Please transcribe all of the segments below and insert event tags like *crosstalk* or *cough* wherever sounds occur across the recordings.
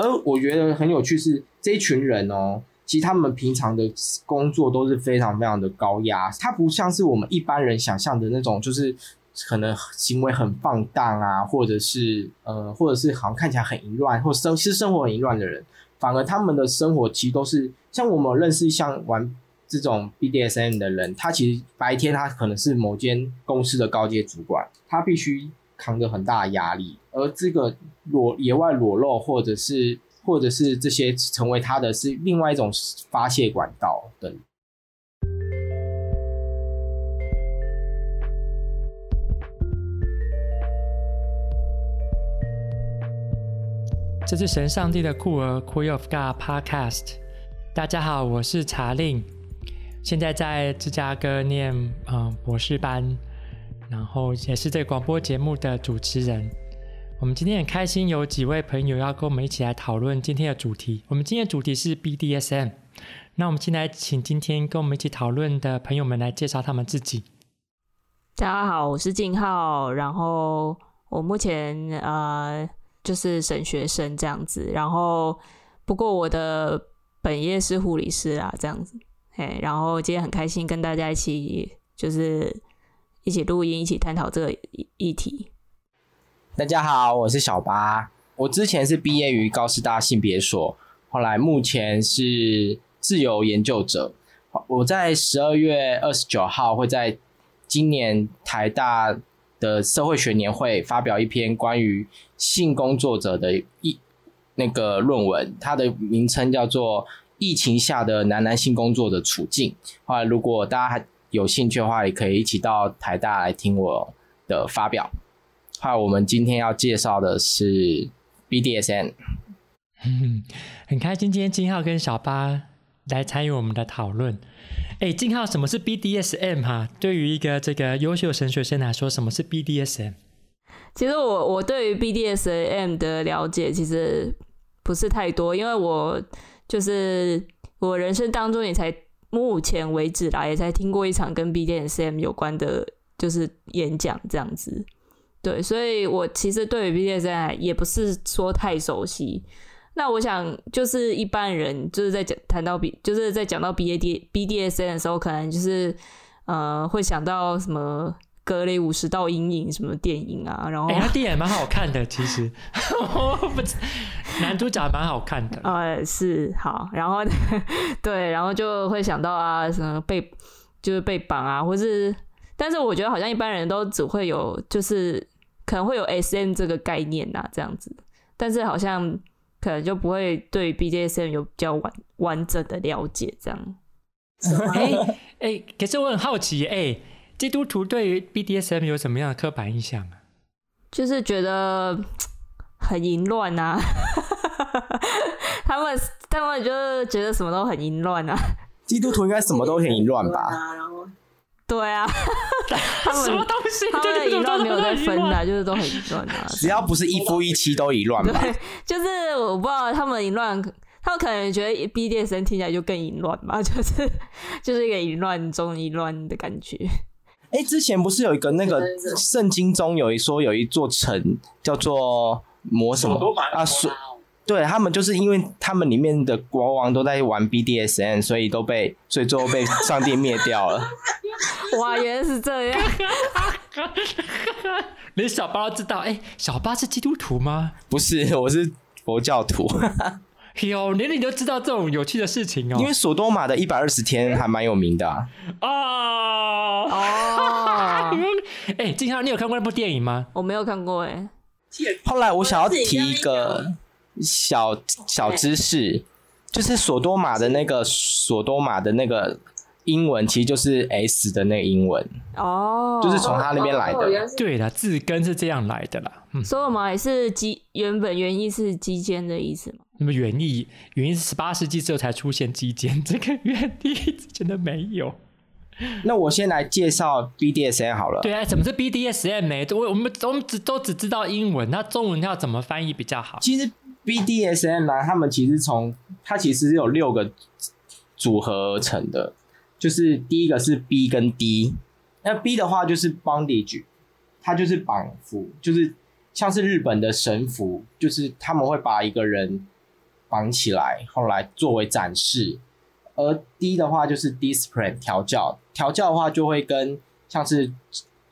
而我觉得很有趣是这一群人哦，其实他们平常的工作都是非常非常的高压，他不像是我们一般人想象的那种，就是可能行为很放荡啊，或者是呃，或者是好像看起来很淫乱，或生其实生活很淫乱的人，反而他们的生活其实都是像我们认识像玩。这种 BDSM 的人，他其实白天他可能是某间公司的高阶主管，他必须扛着很大的压力，而这个裸野外裸露，或者是或者是这些成为他的是另外一种发泄管道等。这是神上帝的酷儿 Queen of God Podcast。大家好，我是查令。现在在芝加哥念嗯博士班，然后也是这个广播节目的主持人。我们今天很开心，有几位朋友要跟我们一起来讨论今天的主题。我们今天的主题是 BDSM。那我们现在请今天跟我们一起讨论的朋友们来介绍他们自己。大家好，我是静浩，然后我目前呃就是神学生这样子，然后不过我的本业是护理师啊，这样子。嘿，然后今天很开心跟大家一起，就是一起录音，一起探讨这个议题。大家好，我是小八。我之前是毕业于高师大性别所，后来目前是自由研究者。我在十二月二十九号会在今年台大的社会学年会发表一篇关于性工作者的一那个论文，它的名称叫做。疫情下的男男性工作的处境。后来，如果大家还有兴趣的话，也可以一起到台大来听我的发表。后来，我们今天要介绍的是 BDSM。嗯，*laughs* 很开心今天金浩跟小八来参与我们的讨论。哎，金浩，什么是 BDSM 哈？对于一个这个优秀神学生来说，什么是 BDSM？其实我我对于 BDSM 的了解其实不是太多，因为我。就是我人生当中也才目前为止啦，也才听过一场跟 BDSM 有关的，就是演讲这样子。对，所以我其实对于 BDSM 也不是说太熟悉。那我想，就是一般人就是在讲谈到 B，就是在讲到 BAD BDSM 的时候，可能就是呃会想到什么。格雷五十道阴影什么电影啊？然后哎，那电影蛮好看的，其实 *laughs* 男主角蛮好看的。*laughs* 呃，是好，然后 *laughs* 对，然后就会想到啊，什么被就是被绑啊，或是，但是我觉得好像一般人都只会有，就是可能会有 SM 这个概念啊，这样子，但是好像可能就不会对 B J S M 有比较完完整的了解，这样。哎哎，可是我很好奇，哎。基督徒对于 BDSM 有什么样的刻板印象啊？就是觉得很淫乱啊，*laughs* 他们他们就是觉得什么都很淫乱啊。基督徒应该什么都很淫乱吧？对啊，*laughs* 他们什么东西？他们淫乱没有在分的，啊，就是都很淫乱啊。*laughs* 只要不是一夫一妻都淫乱吧？对，就是我不知道他们淫乱，他们可能觉得 BDSM 听起来就更淫乱吧，就是就是一个淫乱中淫乱的感觉。哎、欸，之前不是有一个那个圣经中有一说有一座城叫做魔什么啊？说对他们就是因为他们里面的国王都在玩 BDSN，所以都被所以最后被上帝灭掉了。*laughs* 哇，原来是这样！*laughs* 连小八都知道？哎、欸，小八是基督徒吗？不是，我是佛教徒。哟，连你都知道这种有趣的事情哦。因为索多玛的一百二十天还蛮有名的啊。哦哦，*laughs* 哎，静浩，你有看过那部电影吗？我没有看过哎。后来我想要提一个小小知识，就是索多玛的那个索多玛的那个英文，其实就是 S 的那个英文哦，就是从他那边来的。对的，字根是这样来的啦。索多玛也是基，原本原意是基尖的意思吗？那么原意原意是十八世纪之后才出现基建 *laughs* 这个原地，真的没有。那我先来介绍 BDSM 好了。对啊，什么是 BDSM 呢？我我们我们只都只知道英文，那中文要怎么翻译比较好？其实 BDSM 呢，他们其实从它其实是有六个组合而成的，就是第一个是 B 跟 D。那 B 的话就是 bondage，它就是绑缚，就是像是日本的绳缚，就是他们会把一个人绑起来，后来作为展示。而 D 的话就是 discipline 调教，调教的话就会跟像是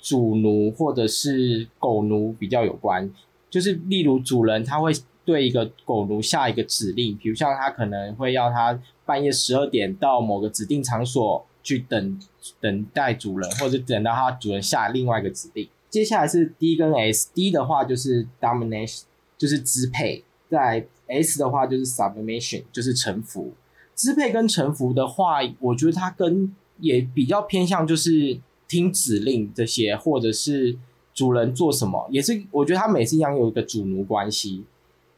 主奴或者是狗奴比较有关，就是例如主人他会对一个狗奴下一个指令，比如像他可能会要他半夜十二点到某个指定场所去等等待主人，或者等到他主人下另外一个指令。接下来是 D 跟 S，D 的话就是 domination，就是支配；在 S 的话就是 submission，就是臣服。支配跟臣服的话，我觉得它跟也比较偏向就是听指令这些，或者是主人做什么，也是我觉得它每次一样有一个主奴关系。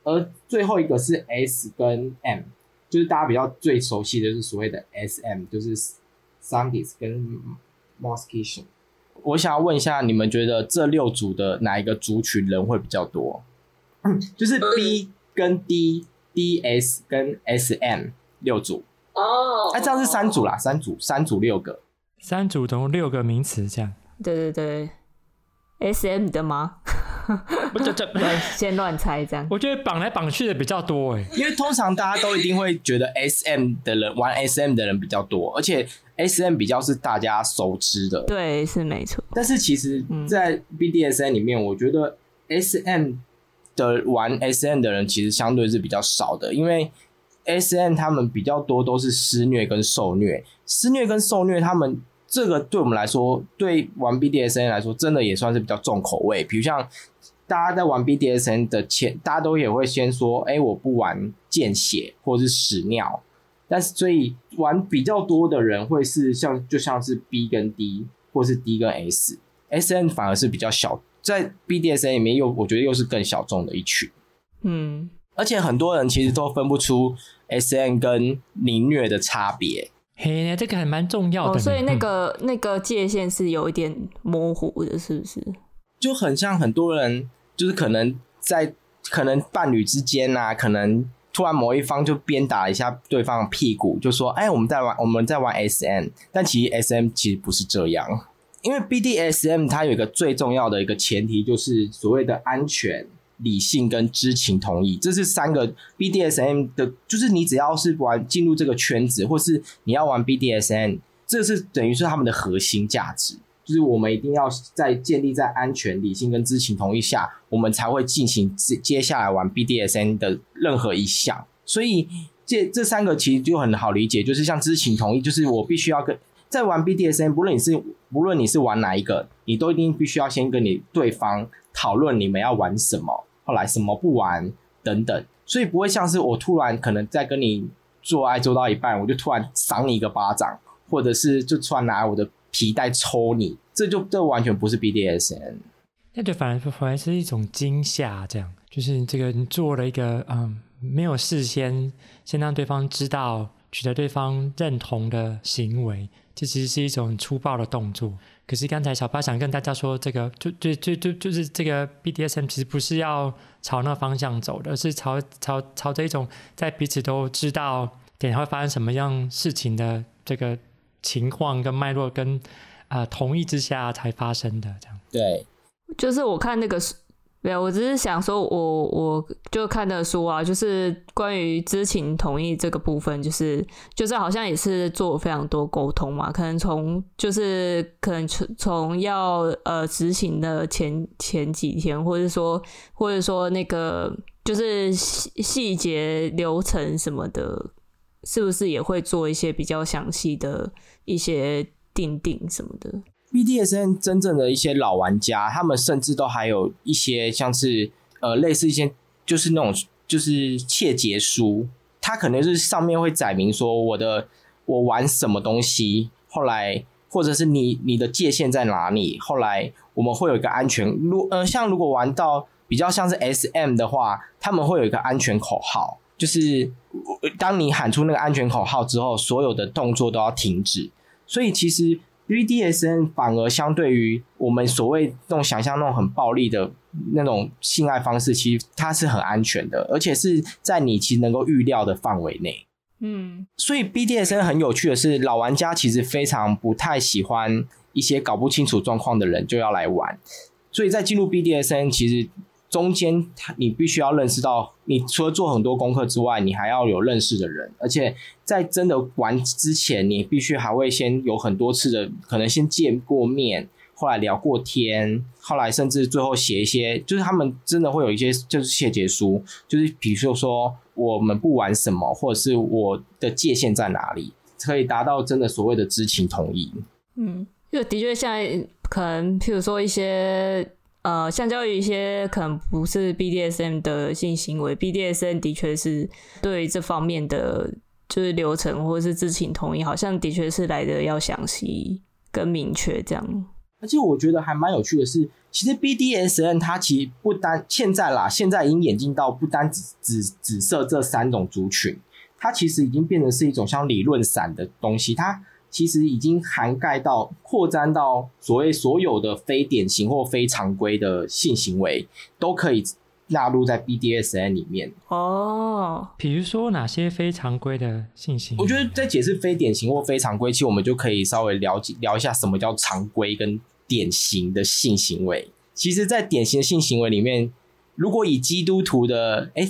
而最后一个是 S 跟 M，就是大家比较最熟悉的就是所谓的 SM，就是 Sadist 跟 Masochist。我想要问一下，你们觉得这六组的哪一个族群人会比较多？就是 B 跟 D、DS 跟 SM。六组哦，哎、啊，这样是三组啦，三组，三组六个，三组总共六个名词，这样。对对对，S M 的吗？不，这这先乱猜这样。我觉得绑来绑去的比较多哎，因为通常大家都一定会觉得 S M 的人玩 S M 的人比较多，而且 S M 比较是大家熟知的。对，是没错。但是其实，在 B D S N 里面，我觉得 S M 的玩 SN 的人其实相对是比较少的，因为。SN 他们比较多都是施虐跟受虐，施虐跟受虐，他们这个对我们来说，对玩 BDSN 来说，真的也算是比较重口味。比如像大家在玩 BDSN 的前，大家都也会先说，哎、我不玩见血或者是屎尿。但是所以玩比较多的人会是像就像是 B 跟 D，或是 D 跟 S，SN 反而是比较小，在 BDSM 里面又我觉得又是更小众的一群。嗯。而且很多人其实都分不出 SM 跟凌虐的差别。嘿，这个还蛮重要的。哦，所以那个、嗯、那个界限是有一点模糊的，是不是？就很像很多人，就是可能在可能伴侣之间啊，可能突然某一方就鞭打一下对方屁股，就说：“哎，我们在玩，我们在玩 SM。”但其实 SM 其实不是这样，因为 BDSM 它有一个最重要的一个前提，就是所谓的安全。理性跟知情同意，这是三个 BDSM 的，就是你只要是玩进入这个圈子，或是你要玩 BDSM，这是等于是他们的核心价值，就是我们一定要在建立在安全、理性跟知情同意下，我们才会进行接接下来玩 BDSM 的任何一项。所以这这三个其实就很好理解，就是像知情同意，就是我必须要跟在玩 BDSM，不论你是不论你是玩哪一个，你都一定必须要先跟你对方讨论你们要玩什么。后来什么不玩等等，所以不会像是我突然可能在跟你做爱做到一半，我就突然赏你一个巴掌，或者是就突然拿我的皮带抽你，这就这完全不是 BDSM，那就反而反而是一种惊吓，这样就是这个你做了一个嗯没有事先先让对方知道取得对方认同的行为，这其实是一种粗暴的动作。可是刚才小八想跟大家说，这个就就就就就是这个 BDSM 其实不是要朝那个方向走的，而是朝朝朝着一种在彼此都知道点会发生什么样事情的这个情况跟脉络跟啊、呃、同意之下才发生的这样。对，就是我看那个没有，我只是想说我，我就看的书啊，就是关于知情同意这个部分，就是就是好像也是做非常多沟通嘛，可能从就是可能从从要呃执行的前前几天，或者说或者说那个就是细细节流程什么的，是不是也会做一些比较详细的一些定定什么的？BDSN 真正的一些老玩家，他们甚至都还有一些像是呃类似一些就是那种就是切结书，它可能是上面会载明说我的我玩什么东西，后来或者是你你的界限在哪里，后来我们会有一个安全，如呃像如果玩到比较像是 SM 的话，他们会有一个安全口号，就是当你喊出那个安全口号之后，所有的动作都要停止，所以其实。BDSM 反而相对于我们所谓那种想象那种很暴力的那种性爱方式，其实它是很安全的，而且是在你其实能够预料的范围内。嗯，所以 BDSN 很有趣的是，老玩家其实非常不太喜欢一些搞不清楚状况的人就要来玩，所以在进入 BDSN，其实中间他你必须要认识到，你除了做很多功课之外，你还要有认识的人，而且在真的玩之前，你必须还会先有很多次的可能先见过面，后来聊过天，后来甚至最后写一些，就是他们真的会有一些就是谢结书，就是比如说我们不玩什么，或者是我的界限在哪里，可以达到真的所谓的知情同意。嗯，就的确像可能譬如说一些。呃，相较于一些可能不是 BDSM 的性行为，BDSM 的确是对这方面的就是流程或者是知情同意，好像的确是来的要详细跟明确这样。而且我觉得还蛮有趣的是，其实 BDSM 它其实不单现在啦，现在已经演进到不单只只只设这三种族群，它其实已经变成是一种像理论伞的东西，它。其实已经涵盖到扩展到所谓所有的非典型或非常规的性行为，都可以纳入在 BDSN 里面。哦，比如说哪些非常规的性行为？我觉得在解释非典型或非常规，其实我们就可以稍微了解聊一下什么叫常规跟典型的性行为。其实，在典型的性行为里面。如果以基督徒的 *laughs* 哎，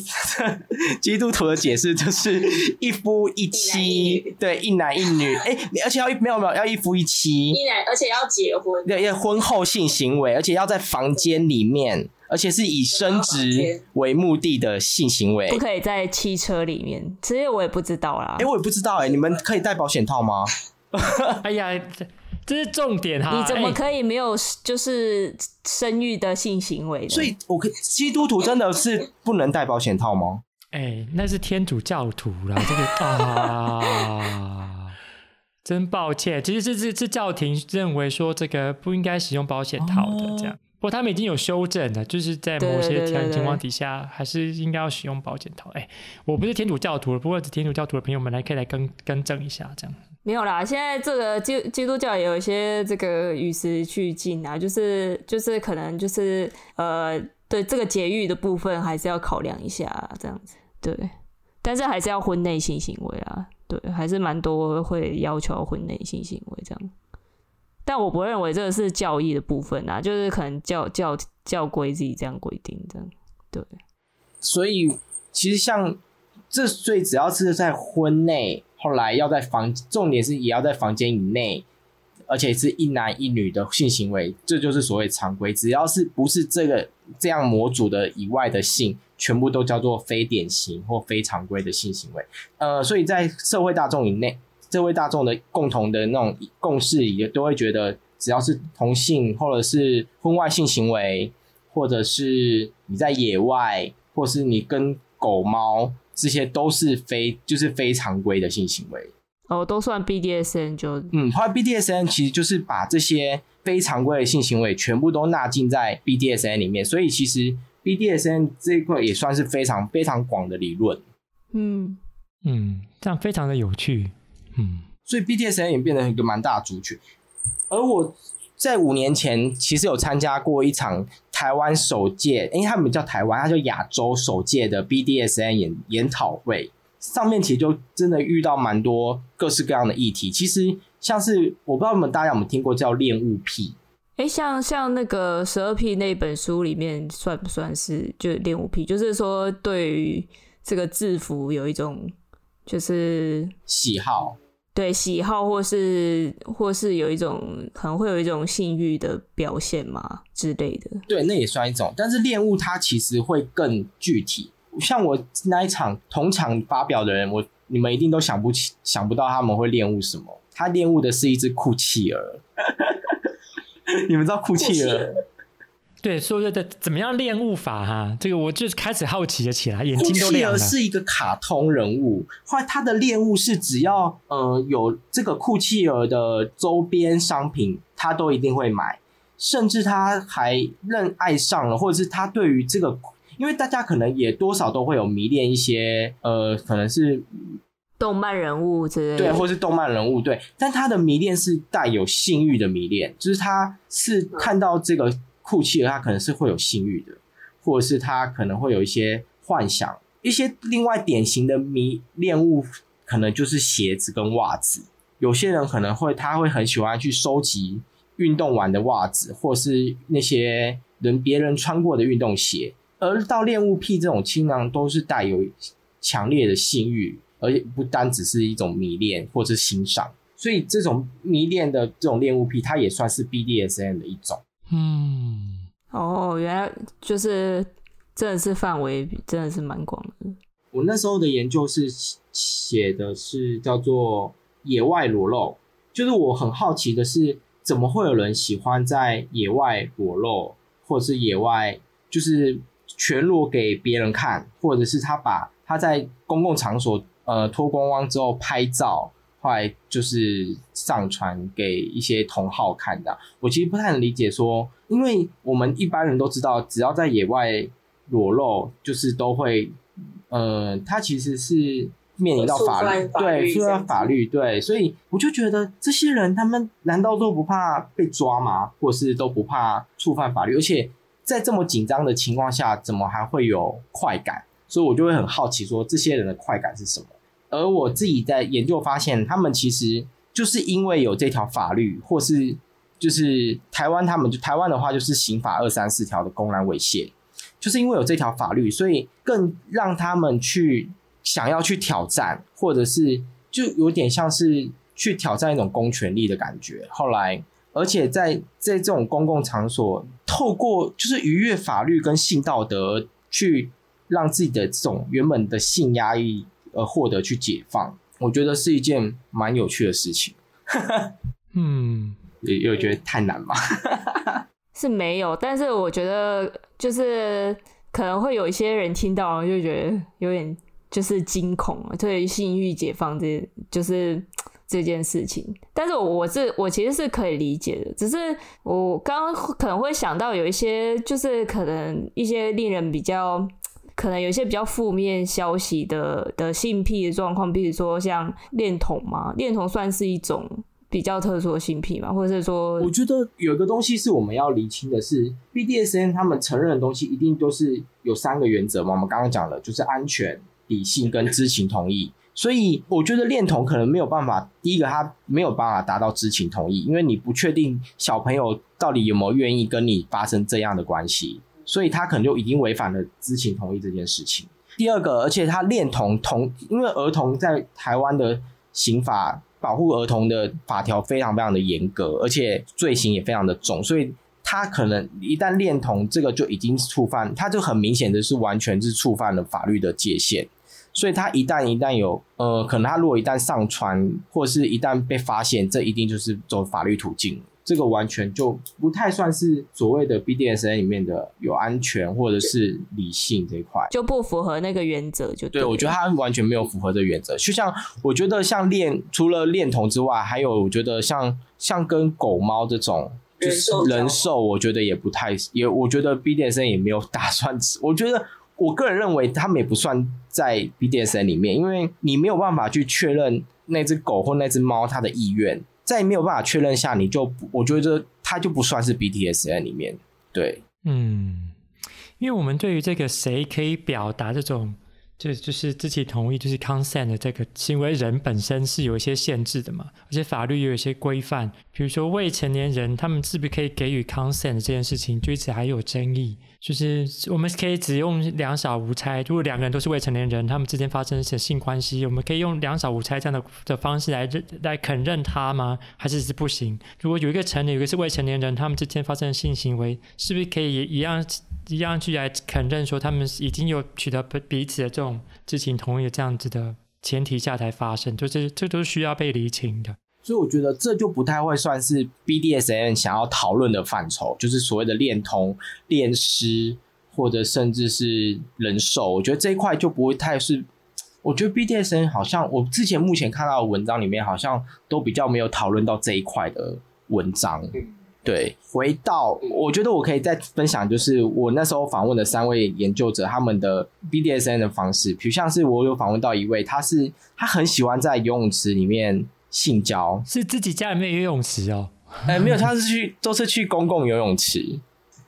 基督徒的解释就是一夫一妻，一对，一男一女，哎，而且要没有没有要一夫一妻，一男，而且要结婚，对，要婚后性行为，而且要在房间里面，而且是以生殖为目的的性行为，不可以在汽车里面。其实我也不知道啦，哎，我也不知道哎，你们可以戴保险套吗？*laughs* *laughs* 哎呀。这是重点哈！你怎么可以没有就是生育的性行为呢？所以，我可基督徒真的是不能戴保险套吗？哎，那是天主教徒啦，这个 *laughs* 啊，真抱歉。其实这是是教廷认为说这个不应该使用保险套的这样，不过他们已经有修正了，就是在某些情况底下还是应该要使用保险套。哎，我不是天主教徒，不过天主教徒的朋友们来可以来更更正一下这样。没有啦，现在这个基基督教也有一些这个与时俱进啊，就是就是可能就是呃，对这个节育的部分还是要考量一下这样子，对，但是还是要婚内性行为啊，对，还是蛮多会要求婚内性行为这样，但我不认为这个是教义的部分啊，就是可能教教教规自己这样规定这样，对，所以其实像这最只要是在婚内。后来要在房，重点是也要在房间以内，而且是一男一女的性行为，这就是所谓常规。只要是不是这个这样模组的以外的性，全部都叫做非典型或非常规的性行为。呃，所以在社会大众以内，社会大众的共同的那种共识也都会觉得，只要是同性或者是婚外性行为，或者是你在野外，或是你跟狗猫。这些都是非就是非常规的性行为哦，都算 BDSN 就嗯，后来 BDSN 其实就是把这些非常规的性行为全部都纳进在 BDSN 里面，所以其实 BDSN 这一块也算是非常非常广的理论。嗯嗯，这样非常的有趣。嗯，所以 BDSN 也变成一个蛮大的族群，而我。在五年前，其实有参加过一场台湾首届，因为他们叫台湾，它叫亚洲首届的 BDSN 研研讨会。上面其实就真的遇到蛮多各式各样的议题。其实像是我不知道你们大家有没有听过叫恋物癖？哎、欸，像像那个十二癖那本书里面算不算是就恋物癖？就是说对于这个制服有一种就是喜好。对喜好，或是或是有一种可能会有一种性欲的表现嘛之类的。对，那也算一种。但是恋物它其实会更具体。像我那一场同场发表的人，我你们一定都想不起、想不到他们会恋物什么。他恋物的是一只酷企鹅。*laughs* 你们知道酷企鹅？对，说对对，怎么样练物法哈？这个我就开始好奇了起来，眼睛都亮了。库契尔是一个卡通人物，后来他的恋物是只要呃有这个酷企鹅的周边商品，他都一定会买，甚至他还认爱上了，或者是他对于这个，因为大家可能也多少都会有迷恋一些呃，可能是动漫人物之类的，对，或是动漫人物对，但他的迷恋是带有性欲的迷恋，就是他是看到这个。酷气的，他可能是会有性欲的，或者是他可能会有一些幻想，一些另外典型的迷恋物，可能就是鞋子跟袜子。有些人可能会，他会很喜欢去收集运动完的袜子，或是那些人别人穿过的运动鞋。而到恋物癖这种，倾囊都是带有强烈的性欲，而且不单只是一种迷恋或是欣赏。所以这种迷恋的这种恋物癖，它也算是 BDSM 的一种。嗯，哦，原来就是真的是范围真的是蛮广的。我那时候的研究是写的是叫做野外裸露，就是我很好奇的是，怎么会有人喜欢在野外裸露，或者是野外就是全裸给别人看，或者是他把他在公共场所呃脱光光之后拍照。后来就是上传给一些同好看的。我其实不太能理解说，因为我们一般人都知道，只要在野外裸露，就是都会，呃，他其实是面临到法律，对，触犯法律，对，所以我就觉得这些人他们难道都不怕被抓吗？或是都不怕触犯法律？而且在这么紧张的情况下，怎么还会有快感？所以我就会很好奇说，这些人的快感是什么？而我自己在研究发现，他们其实就是因为有这条法律，或是就是台湾，他们就台湾的话就是刑法二三四条的公然猥亵，就是因为有这条法律，所以更让他们去想要去挑战，或者是就有点像是去挑战一种公权力的感觉。后来，而且在在这种公共场所，透过就是逾越法律跟性道德，去让自己的这种原本的性压抑。呃，获得去解放，我觉得是一件蛮有趣的事情。*laughs* 嗯，也有觉得太难吗？*laughs* 是没有，但是我觉得就是可能会有一些人听到就觉得有点就是惊恐，对性欲解放这就是这件事情。但是我我是我其实是可以理解的，只是我刚刚可能会想到有一些就是可能一些令人比较。可能有一些比较负面消息的的性癖的状况，比如说像恋童嘛，恋童算是一种比较特殊的性癖嘛，或者是说，我觉得有一个东西是我们要厘清的是，BDSM 他们承认的东西一定都是有三个原则嘛，我们刚刚讲了，就是安全、理性跟知情同意。所以我觉得恋童可能没有办法，第一个他没有办法达到知情同意，因为你不确定小朋友到底有没有愿意跟你发生这样的关系。所以他可能就已经违反了知情同意这件事情。第二个，而且他恋童同，因为儿童在台湾的刑法保护儿童的法条非常非常的严格，而且罪行也非常的重，所以他可能一旦恋童，这个就已经触犯，他就很明显的是完全是触犯了法律的界限。所以他一旦一旦有呃，可能他如果一旦上传，或是一旦被发现，这一定就是走法律途径。这个完全就不太算是所谓的 BDSN 里面的有安全或者是理性这一块，就不符合那个原则。就对，对，我觉得他完全没有符合这原则。就像我觉得像恋除了恋童之外，还有我觉得像像跟狗猫这种就是人兽，我觉得也不太也，我觉得 BDSN 也没有打算。我觉得我个人认为他们也不算在 BDSN 里面，因为你没有办法去确认那只狗或那只猫它的意愿。在没有办法确认下，你就我觉得它就不算是 BTS 在里面，对，嗯，因为我们对于这个谁可以表达这种。就就是自己同意，就是 consent 的这个行为人本身是有一些限制的嘛，而且法律也有一些规范，比如说未成年人他们是不是可以给予 consent 这件事情，就一直还有争议。就是我们可以只用两小无猜，如果两个人都是未成年人，他们之间发生一些性关系，我们可以用两小无猜这样的的方式来认来肯认他吗？还是是不行？如果有一个成年，有一个是未成年人，他们之间发生性行为，是不是可以一样？一样去来肯认说他们已经有取得彼此的这种知情同意的这样子的前提下才发生，就是这都是需要被厘清的。所以我觉得这就不太会算是 BDSM 想要讨论的范畴，就是所谓的恋童、恋尸或者甚至是人兽。我觉得这一块就不会太是。我觉得 BDSM 好像我之前目前看到的文章里面好像都比较没有讨论到这一块的文章。对，回到我觉得我可以再分享，就是我那时候访问的三位研究者他们的 BDSN 的方式，比如像是我有访问到一位，他是他很喜欢在游泳池里面性交，是自己家里面游泳池哦？哎，没有，他是去都是去公共游泳池。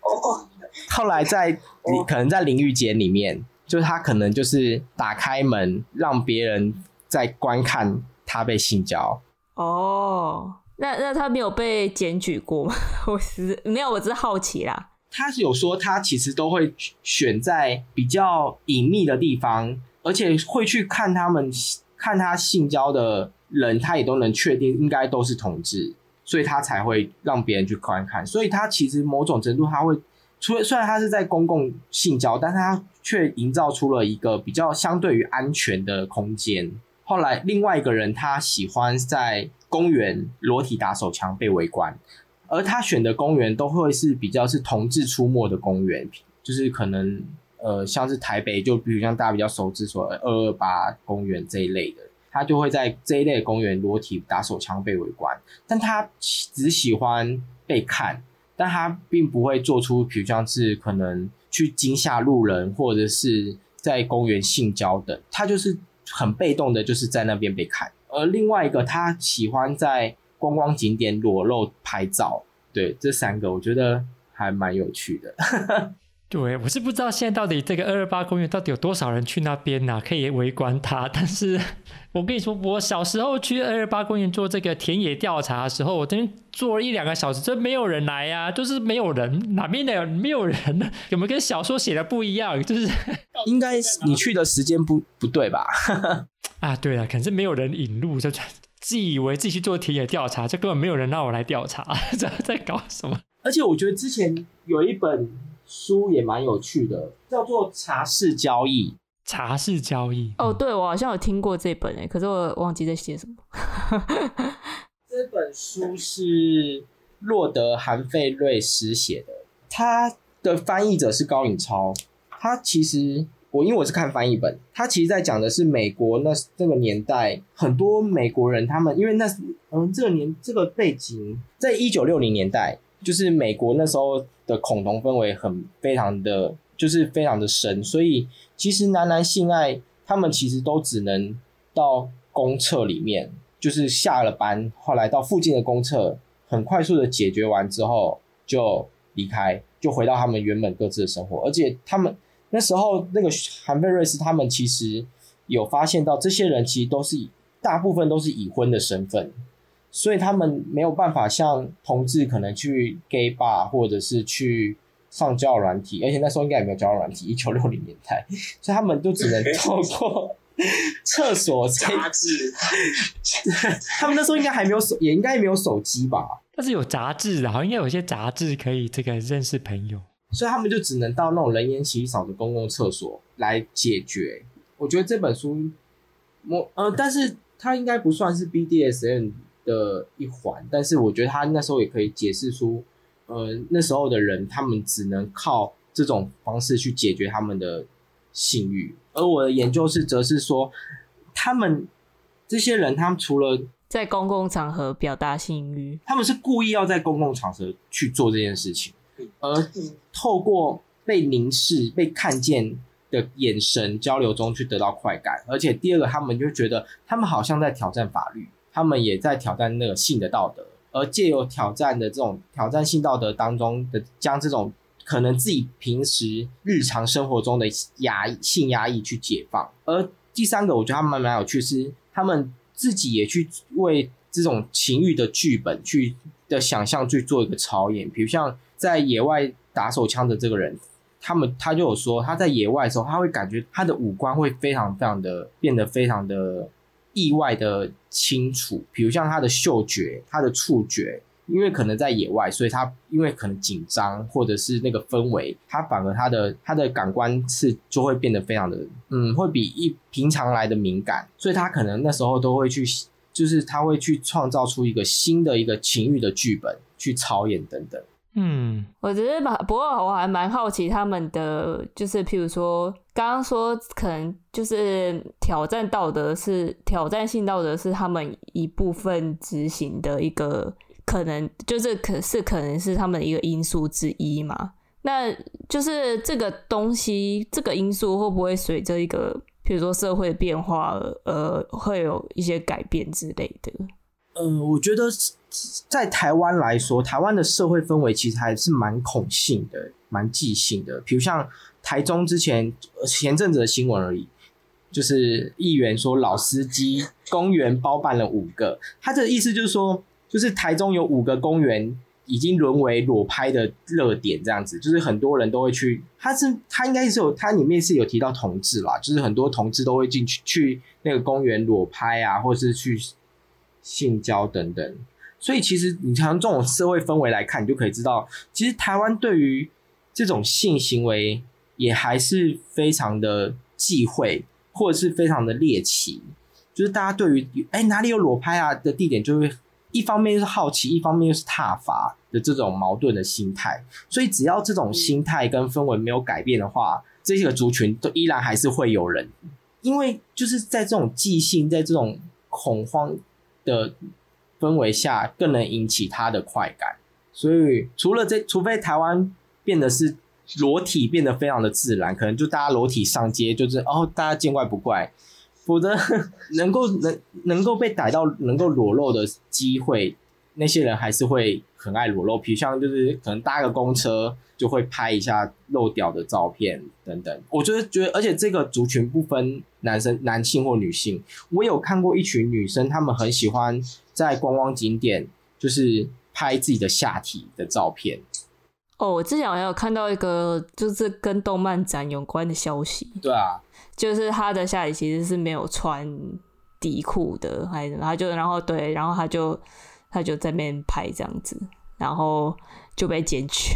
哦，后来在可能在淋浴间里面，就是他可能就是打开门让别人在观看他被性交。哦。那那他没有被检举过吗？*laughs* 我是没有，我只是好奇啦。他是有说他其实都会选在比较隐秘的地方，而且会去看他们看他性交的人，他也都能确定应该都是同志，所以他才会让别人去观看。所以他其实某种程度他会，除了虽然他是在公共性交，但是他却营造出了一个比较相对于安全的空间。后来另外一个人他喜欢在公园裸体打手枪被围观。而他选的公园都会是比较是同志出没的公园，就是可能呃像是台北，就比如像大家比较熟知所二二八公园这一类的，他就会在这一类公园裸体打手枪被围观，但他只喜欢被看，但他并不会做出比如像是可能去惊吓路人或者是在公园性交等，他就是很被动的，就是在那边被看。而另外一个他喜欢在。观光景点裸露拍照，对，这三个我觉得还蛮有趣的。*laughs* 对，我是不知道现在到底这个二二八公园到底有多少人去那边呢、可以围观它。但是我跟你说，我小时候去二二八公园做这个田野调查的时候，我这边坐了一两个小时，真没有人来呀、就是没有人，哪边的没有人呢？有没有跟小说写的不一样？就是应该你去的时间不不对吧？啊，对了，可能是没有人引路就。自以为自己去做田野调查，就根本没有人让我来调查，*laughs* 这在搞什么？而且我觉得之前有一本书也蛮有趣的，叫做《茶室交易》。茶室交易？哦，对，我好像有听过这本诶，可是我忘记在写什么。*laughs* 这本书是洛德·韩费瑞斯写的，他的翻译者是高颖超，他其实。我因为我是看翻译本，他其实在讲的是美国那这个年代，很多美国人他们因为那嗯这个年这个背景，在一九六零年代，就是美国那时候的恐同氛围很非常的就是非常的深，所以其实男男性爱他们其实都只能到公厕里面，就是下了班后来到附近的公厕，很快速的解决完之后就离开，就回到他们原本各自的生活，而且他们。那时候，那个韩贝瑞斯他们其实有发现到，这些人其实都是大部分都是已婚的身份，所以他们没有办法像同志可能去 gay bar 或者是去上交友软体，而且那时候应该也没有交友软体，一九六零年代，所以他们就只能透过 *laughs* 厕所杂志。*laughs* 他们那时候应该还没有手，也应该没有手机吧？但是有杂志，然后应该有些杂志可以这个认识朋友。所以他们就只能到那种人烟稀少的公共厕所来解决。我觉得这本书，我呃，但是它应该不算是 BDSM 的一环。但是我觉得他那时候也可以解释出，呃，那时候的人他们只能靠这种方式去解决他们的性欲。而我的研究是，则是说，他们这些人，他们除了在公共场合表达性欲，他们是故意要在公共场合去做这件事情。而透过被凝视、被看见的眼神交流中去得到快感，而且第二个，他们就觉得他们好像在挑战法律，他们也在挑战那个性的道德，而借由挑战的这种挑战性道德当中的，将这种可能自己平时日常生活中的压抑、性压抑去解放。而第三个，我觉得他们蛮有趣，是他们自己也去为这种情欲的剧本去的想象去做一个操演，比如像。在野外打手枪的这个人，他们他就有说，他在野外的时候，他会感觉他的五官会非常非常的变得非常的意外的清楚，比如像他的嗅觉、他的触觉，因为可能在野外，所以他因为可能紧张或者是那个氛围，他反而他的他的感官是就会变得非常的嗯，会比一平常来的敏感，所以他可能那时候都会去，就是他会去创造出一个新的一个情欲的剧本去操演等等。嗯，我只是把，不过我还蛮好奇他们的，就是譬如说，刚刚说可能就是挑战道德是挑战性道德是他们一部分执行的一个可能，就是可是可能是他们的一个因素之一嘛。那就是这个东西，这个因素会不会随着一个譬如说社会变化而呃会有一些改变之类的？嗯、呃，我觉得。在台湾来说，台湾的社会氛围其实还是蛮恐性的，蛮忌性的。比如像台中之前前阵子的新闻而已，就是议员说老司机公园包办了五个，他的意思就是说，就是台中有五个公园已经沦为裸拍的热点，这样子，就是很多人都会去。他是他应该是有，他里面是有提到同志啦，就是很多同志都会进去去那个公园裸拍啊，或是去性交等等。所以其实你从这种社会氛围来看，你就可以知道，其实台湾对于这种性行为也还是非常的忌讳，或者是非常的猎奇。就是大家对于哎哪里有裸拍啊的地点，就会。一方面是好奇，一方面又是挞伐的这种矛盾的心态，所以只要这种心态跟氛围没有改变的话，这些个族群都依然还是会有人，因为就是在这种即兴，在这种恐慌的氛围下，更能引起他的快感。所以除了这，除非台湾变得是裸体变得非常的自然，可能就大家裸体上街，就是哦，大家见怪不怪。否则，*laughs* 能够能能够被逮到能够裸露的机会，那些人还是会很爱裸露。比如像就是可能搭个公车就会拍一下露屌的照片等等。我觉得觉得，而且这个族群不分男生、男性或女性。我有看过一群女生，她们很喜欢在观光景点就是拍自己的下体的照片。哦，我之前好像有看到一个就是跟动漫展有关的消息。对啊。就是他的下体其实是没有穿底裤的，还是他就然后对，然后他就他就在那边拍这样子，然后就被检举。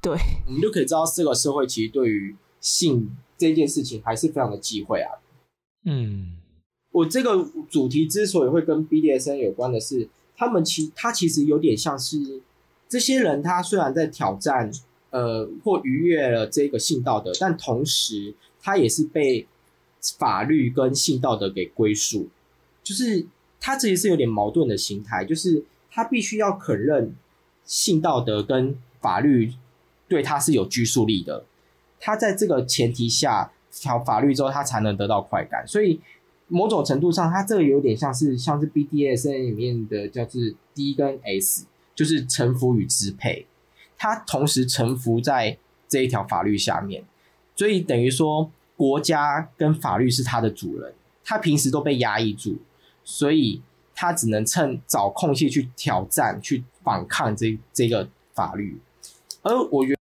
对，我们就可以知道这个社会其实对于性这件事情还是非常的忌讳啊。嗯，我这个主题之所以会跟 BDSM 有关的是，他们其他其实有点像是这些人，他虽然在挑战呃或逾越了这个性道德，但同时。他也是被法律跟性道德给归属，就是他其实是有点矛盾的心态，就是他必须要肯认性道德跟法律对他是有拘束力的，他在这个前提下条法律之后，他才能得到快感。所以某种程度上，他这个有点像是像是 BDSM 里面的叫做 D 跟 S，就是臣服与支配，他同时臣服在这一条法律下面。所以等于说，国家跟法律是他的主人，他平时都被压抑住，所以他只能趁找空隙去挑战、去反抗这这个法律。而我觉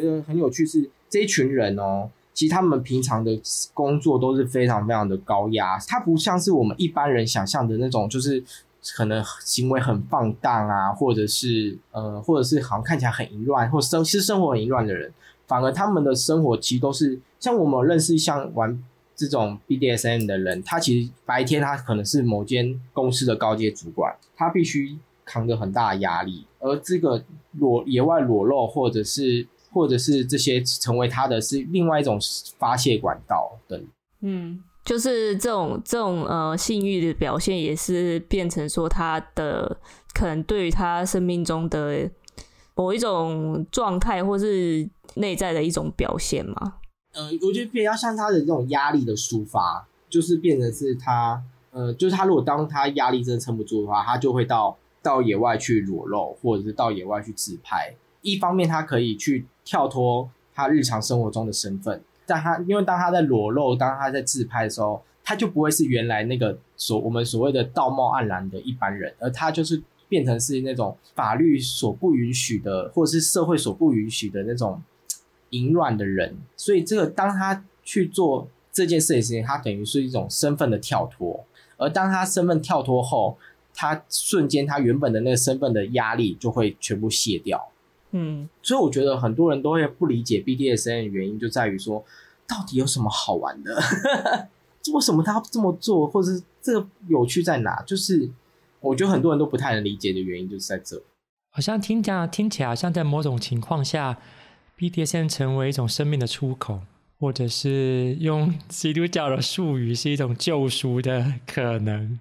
觉得很有趣是这一群人哦，其实他们平常的工作都是非常非常的高压，他不像是我们一般人想象的那种，就是可能行为很放荡啊，或者是呃，或者是好像看起来很淫乱，或生其实生活很淫乱的人，反而他们的生活其实都是像我们认识像玩这种 BDSM 的人，他其实白天他可能是某间公司的高阶主管，他必须扛着很大的压力，而这个裸野外裸露或者是。或者是这些成为他的是另外一种发泄管道等，嗯，就是这种这种呃性欲的表现，也是变成说他的可能对于他生命中的某一种状态，或是内在的一种表现嘛。嗯、呃，我觉得比较像他的这种压力的抒发，就是变成是他，呃，就是他如果当他压力真的撑不住的话，他就会到到野外去裸露，或者是到野外去自拍。一方面，他可以去。跳脱他日常生活中的身份，但他因为当他在裸露，当他在自拍的时候，他就不会是原来那个所我们所谓的道貌岸然的一般人，而他就是变成是那种法律所不允许的，或者是社会所不允许的那种淫乱的人。所以，这个当他去做这件事情，他等于是一种身份的跳脱。而当他身份跳脱后，他瞬间他原本的那个身份的压力就会全部卸掉。嗯，所以我觉得很多人都会不理解 BDSN 的原因，就在于说，到底有什么好玩的？*laughs* 为什么他要这么做，或者是这个有趣在哪？就是我觉得很多人都不太能理解的原因，就是在这。好像听讲听起来，好像在某种情况下，BDSN 成为一种生命的出口，或者是用基督教的术语是一种救赎的可能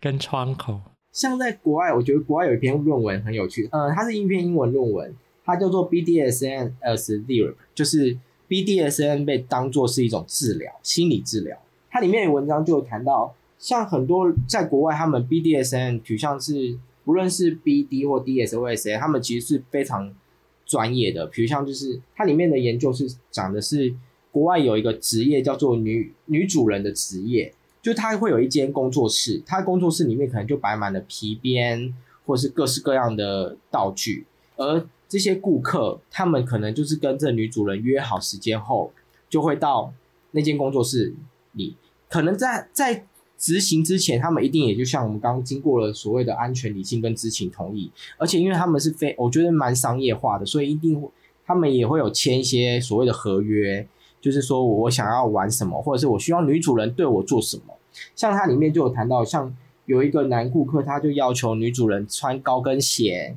跟窗口。像在国外，我觉得国外有一篇论文很有趣，呃，它是一篇英文论文，它叫做 BDSM as therapy，就是 BDSM 被当作是一种治疗，心理治疗。它里面的文章就有谈到，像很多在国外，他们 BDSM 取向是，不论是 BD 或 D S O S A，他们其实是非常专业的。比如像就是它里面的研究是讲的是，国外有一个职业叫做女女主人的职业，就他会有一间工作室，他工作室里面可能就摆满了皮鞭或是各式各样的道具，而这些顾客他们可能就是跟这女主人约好时间后，就会到那间工作室里，可能在在。执行之前，他们一定也就像我们刚刚经过了所谓的安全、理性跟知情同意，而且因为他们是非，我觉得蛮商业化的，所以一定他们也会有签一些所谓的合约，就是说我想要玩什么，或者是我需要女主人对我做什么。像它里面就有谈到，像有一个男顾客，他就要求女主人穿高跟鞋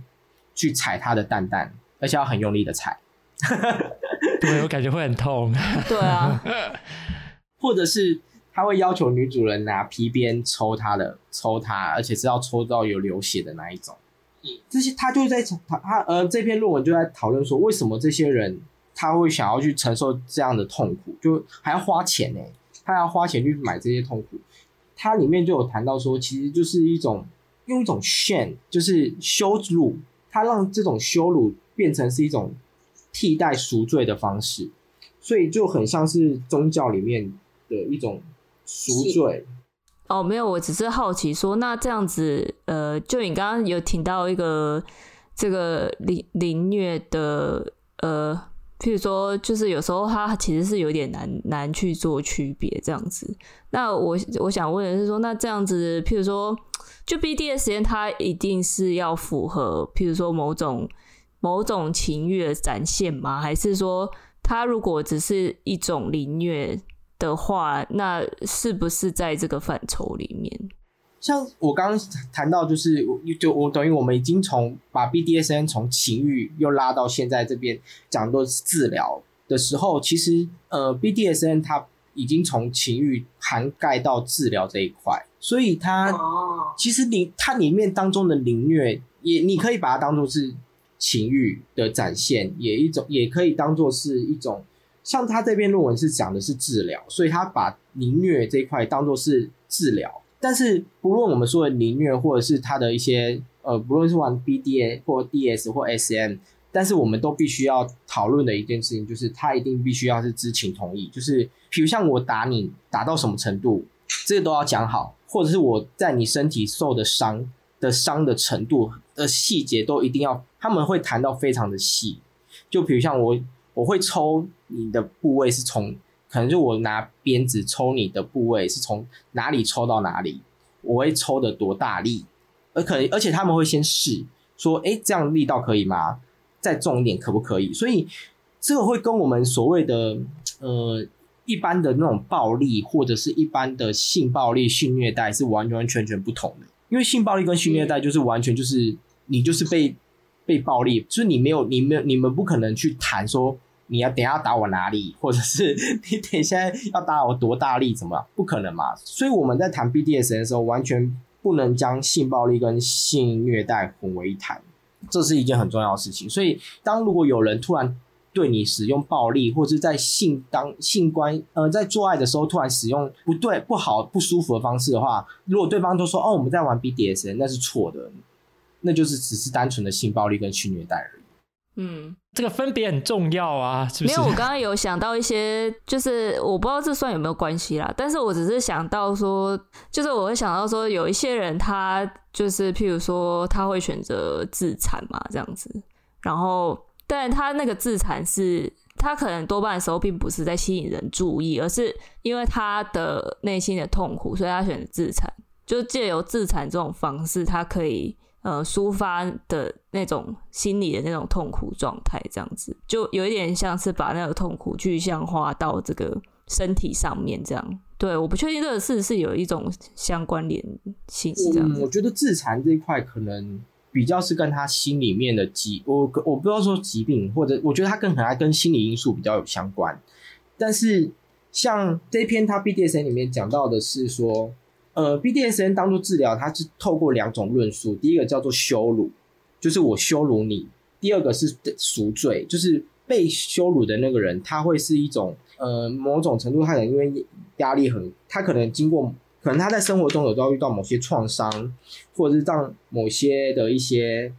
去踩他的蛋蛋，而且要很用力的踩。*laughs* 对，我感觉会很痛。*laughs* 对啊，或者是。他会要求女主人拿皮鞭抽他的，抽他，而且是要抽到有流血的那一种。嗯，这些他就在他他呃这篇论文就在讨论说，为什么这些人他会想要去承受这样的痛苦，就还要花钱呢？他要花钱去买这些痛苦。他里面就有谈到说，其实就是一种用一种炫就是羞辱，他让这种羞辱变成是一种替代赎罪的方式，所以就很像是宗教里面的一种。赎罪哦，没有，我只是好奇说，那这样子，呃，就你刚刚有听到一个这个凌凌虐的，呃，譬如说，就是有时候他其实是有点难难去做区别这样子。那我我想问的是说，那这样子，譬如说，就 BDSM 它一定是要符合，譬如说某种某种情欲的展现吗？还是说，它如果只是一种凌虐？的话，那是不是在这个范畴里面？像我刚刚谈到，就是就我等于我们已经从把 BDSN 从情欲又拉到现在这边讲的都是治疗的时候，其实呃 BDSN 它已经从情欲涵盖到治疗这一块，所以它其实你它里面当中的凌虐也你可以把它当做是情欲的展现，也一种也可以当做是一种。像他这篇论文是讲的是治疗，所以他把凌虐这一块当做是治疗。但是不论我们说的凌虐，或者是他的一些呃，不论是玩 BDA 或 DS 或 SM，但是我们都必须要讨论的一件事情，就是他一定必须要是知情同意。就是比如像我打你打到什么程度，这个都要讲好，或者是我在你身体受的伤的伤的程度的细节都一定要，他们会谈到非常的细。就比如像我。我会抽你的部位是从，可能就我拿鞭子抽你的部位是从哪里抽到哪里，我会抽的多大力，而可而且他们会先试说，哎，这样力道可以吗？再重一点可不可以？所以这个会跟我们所谓的呃一般的那种暴力或者是一般的性暴力、性虐待是完完全全不同的，因为性暴力跟性虐待就是完全就是你就是被。被暴力，就是你没有，你没有，你们不可能去谈说你要等下打我哪里，*laughs* 或者是你等下要打我多大力，怎么不可能嘛？所以我们在谈 BDSM 的时候，完全不能将性暴力跟性虐待混为一谈，这是一件很重要的事情。所以，当如果有人突然对你使用暴力，或者是在性当性关呃在做爱的时候突然使用不对、不好、不舒服的方式的话，如果对方都说哦我们在玩 BDSM，那是错的。那就是只是单纯的性暴力跟性虐待而已。嗯，这个分别很重要啊，是不是？没有，我刚刚有想到一些，就是我不知道这算有没有关系啦。但是我只是想到说，就是我会想到说，有一些人他就是，譬如说他会选择自残嘛，这样子。然后，但他那个自残是，他可能多半的时候并不是在吸引人注意，而是因为他的内心的痛苦，所以他选择自残。就借由自残这种方式，他可以。呃，抒发的那种心理的那种痛苦状态，这样子就有一点像是把那个痛苦具象化到这个身体上面，这样。对，我不确定这个是是有一种相关联性，这样。我，我觉得自残这一块可能比较是跟他心里面的疾，我我不知道说疾病，或者我觉得他更可能跟心理因素比较有相关。但是像这篇他 BDSM 里面讲到的是说，呃，BDSN 当做治疗，它是透过两种论述，第一个叫做羞辱，就是我羞辱你；第二个是赎罪，就是被羞辱的那个人，他会是一种呃某种程度，他可能因为压力很，他可能经过。可能他在生活中有遭遇到某些创伤，或者是让某些的一些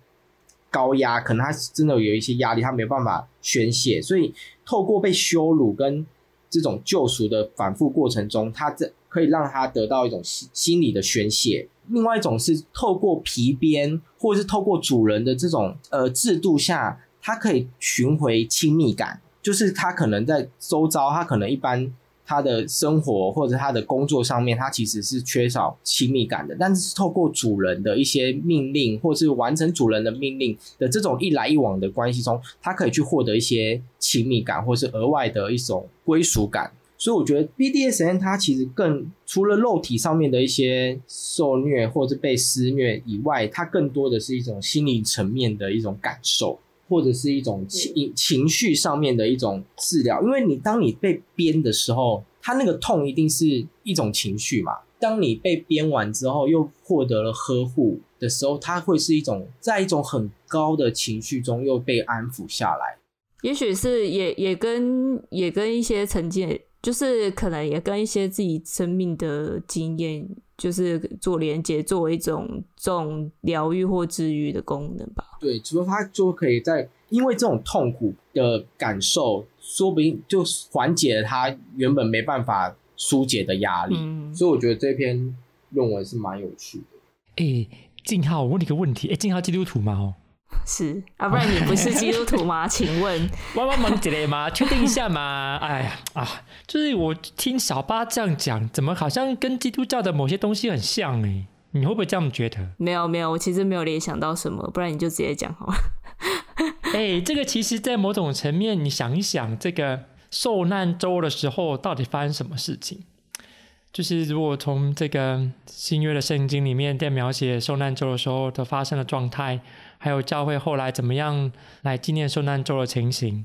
高压，可能他真的有一些压力，他没有办法宣泄，所以透过被羞辱跟这种救赎的反复过程中，他这可以让他得到一种心心理的宣泄。另外一种是透过皮鞭，或者是透过主人的这种呃制度下，他可以寻回亲密感，就是他可能在周遭，他可能一般。他的生活或者他的工作上面，他其实是缺少亲密感的。但是透过主人的一些命令，或是完成主人的命令的这种一来一往的关系中，他可以去获得一些亲密感，或是额外的一种归属感。所以我觉得 BDSN 它其实更除了肉体上面的一些受虐或者被施虐以外，它更多的是一种心理层面的一种感受。或者是一种情情绪上面的一种治疗，因为你当你被鞭的时候，它那个痛一定是一种情绪嘛。当你被鞭完之后，又获得了呵护的时候，它会是一种在一种很高的情绪中又被安抚下来。也许是也也跟也跟一些曾经，就是可能也跟一些自己生命的经验。就是做连接，作为一种这种疗愈或治愈的功能吧。对，除了他就可以在因为这种痛苦的感受，说不定就缓解了他原本没办法疏解的压力。嗯，所以我觉得这篇论文是蛮有趣的。哎、欸，静浩，我问你个问题，哎、欸，静浩基督徒吗？哦。*laughs* 是啊，不然你不是基督徒吗？*laughs* 请问，帮帮忙之类吗？确定一下嘛？哎呀啊，就是我听小八这样讲，怎么好像跟基督教的某些东西很像哎？你会不会这样觉得？没有没有，我其实没有联想到什么，不然你就直接讲好了。*laughs* 哎、欸，这个其实，在某种层面，你想一想，这个受难周的时候，到底发生什么事情？就是如果从这个新约的圣经里面在描写受难周的时候的发生的状态。还有教会后来怎么样来纪念受难周的情形，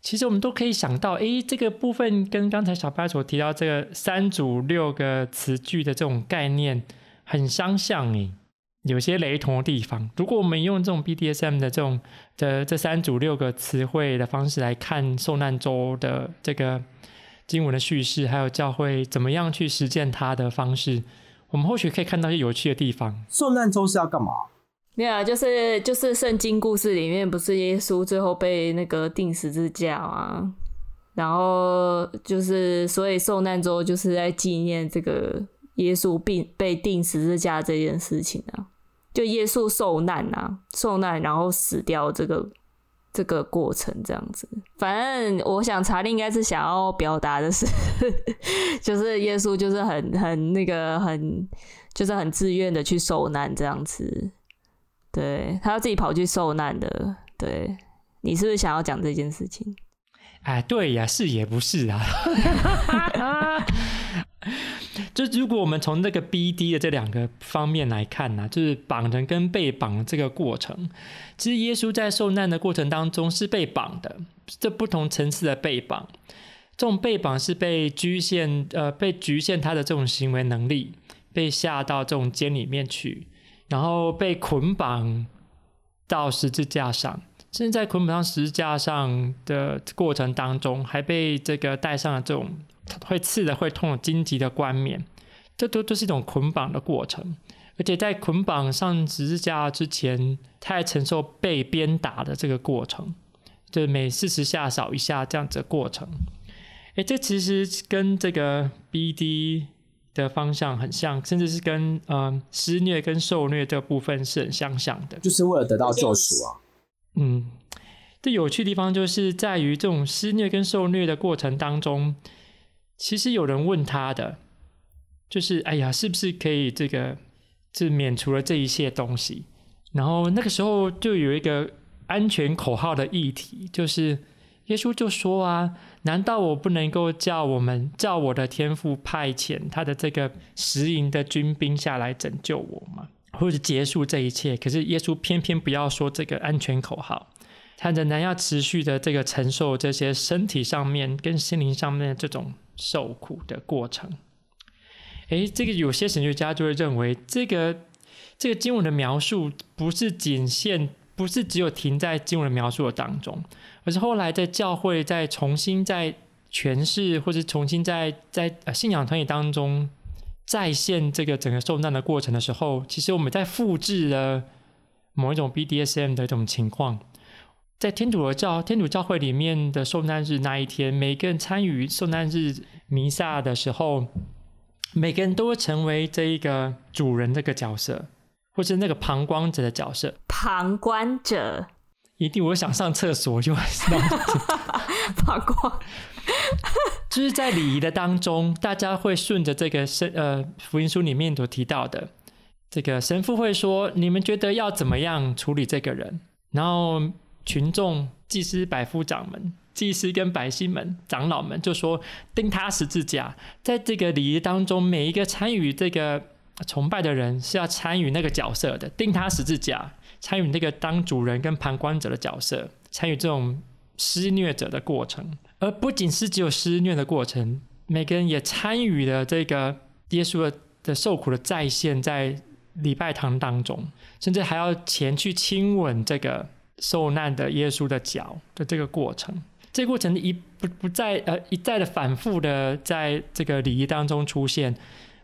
其实我们都可以想到，诶，这个部分跟刚才小白所提到这个三组六个词句的这种概念很相像，诶，有些雷同的地方。如果我们用这种 BDSM 的这种的这三组六个词汇的方式来看受难周的这个经文的叙事，还有教会怎么样去实践它的方式，我们或许可以看到一些有趣的地方。受难周是要干嘛？没有啊，就是就是圣经故事里面不是耶稣最后被那个钉十字架啊？然后就是所以受难之后就是在纪念这个耶稣被被钉十字架这件事情啊，就耶稣受难啊，受难然后死掉这个这个过程这样子。反正我想查理应该是想要表达的是，*laughs* 就是耶稣就是很很那个很就是很自愿的去受难这样子。对，他要自己跑去受难的。对，你是不是想要讲这件事情？哎，对呀，是也不是啊。*laughs* 就如果我们从这个 BD 的这两个方面来看呢、就是绑人跟被绑这个过程，其实耶稣在受难的过程当中是被绑的，这不同层次的被绑。这种被绑是被局限，呃，被局限他的这种行为能力，被下到这种监里面去。然后被捆绑到十字架上，甚至在捆绑上十字架上的过程当中，还被这个戴上了这种会刺的、会痛的荆棘的冠冕，这都都是一种捆绑的过程。而且在捆绑上十字架之前，他还承受被鞭打的这个过程，就是每四十下扫一下这样子的过程。诶，这其实跟这个 BD。的方向很像，甚至是跟嗯施虐跟受虐这部分是很相像的，就是为了得到救赎啊。嗯，这有趣的地方就是在于这种施虐跟受虐的过程当中，其实有人问他的，就是哎呀，是不是可以这个就免除了这一切东西？然后那个时候就有一个安全口号的议题，就是。耶稣就说啊，难道我不能够叫我们叫我的天父派遣他的这个十营的军兵下来拯救我吗？或者结束这一切。可是耶稣偏偏不要说这个安全口号，他仍然要持续的这个承受这些身体上面跟心灵上面的这种受苦的过程。诶，这个有些神学家就会认为，这个这个经文的描述不是仅限，不是只有停在经文描述的当中，而是后来在教会再重新在诠释，或者重新在在呃信仰团体当中再现这个整个受难的过程的时候，其实我们在复制了某一种 BDSM 的一种情况，在天主的教天主教会里面的受难日那一天，每个人参与受难日弥撒的时候。每个人都会成为这一个主人这个角色，或是那个旁观者的角色。旁观者，一定我想上厕所就会 *laughs* 旁观，就是在礼仪的当中，大家会顺着这个神呃福音书里面所提到的，这个神父会说：“你们觉得要怎么样处理这个人？”然后群众、祭司、百夫长们。祭司跟百姓们、长老们就说：“钉他十字架。”在这个礼仪当中，每一个参与这个崇拜的人是要参与那个角色的，钉他十字架，参与那个当主人跟旁观者的角色，参与这种施虐者的过程。而不仅是只有施虐的过程，每个人也参与了这个耶稣的的受苦的再现，在礼拜堂当中，甚至还要前去亲吻这个受难的耶稣的脚的这个过程。这过程一不不再呃一再的反复的在这个礼仪当中出现，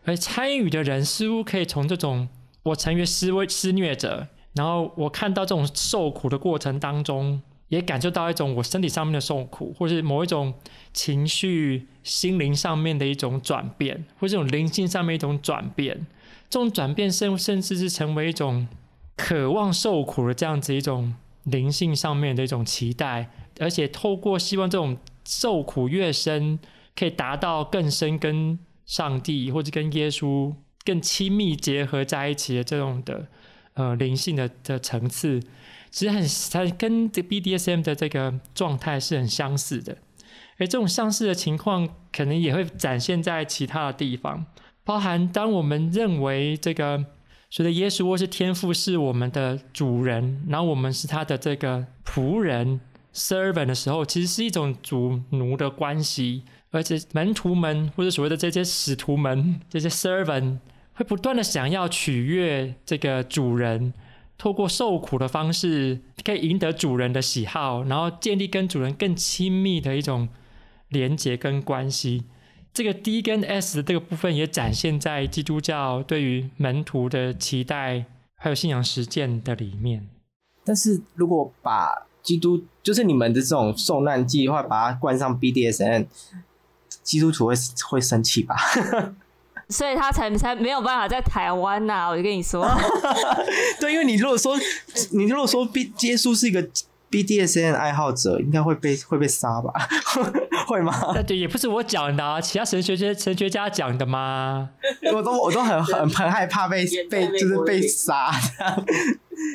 而参与的人似乎可以从这种我成为施威施虐者，然后我看到这种受苦的过程当中，也感受到一种我身体上面的受苦，或是某一种情绪、心灵上面的一种转变，或这种灵性上面一种转变，这种转变甚甚至是成为一种渴望受苦的这样子一种灵性上面的一种期待。而且透过希望这种受苦越深，可以达到更深跟上帝或者跟耶稣更亲密结合在一起的这种的呃灵性的的层次，其实很它跟这 BDSM 的这个状态是很相似的。而这种相似的情况，可能也会展现在其他的地方，包含当我们认为这个所谓耶稣或是天父是我们的主人，然后我们是他的这个仆人。servant 的时候，其实是一种主奴的关系，而且门徒们或者所谓的这些使徒们，这些 servant 会不断的想要取悦这个主人，透过受苦的方式，可以赢得主人的喜好，然后建立跟主人更亲密的一种连结跟关系。这个 D 跟 S 的这个部分也展现在基督教对于门徒的期待，还有信仰实践的里面。但是如果把基督就是你们的这种受难计划，把它冠上 BDSM，基督徒会会生气吧？*laughs* 所以他才才没有办法在台湾呐、啊！我就跟你说，*laughs* 对，因为你如果说你如果说 B 耶稣是一个 BDSN 爱好者，应该会被会被杀吧？*laughs* 会吗？那对，也不是我讲的、啊，其他神学家神学家讲的吗？我都我都很很很害怕被被就是被杀。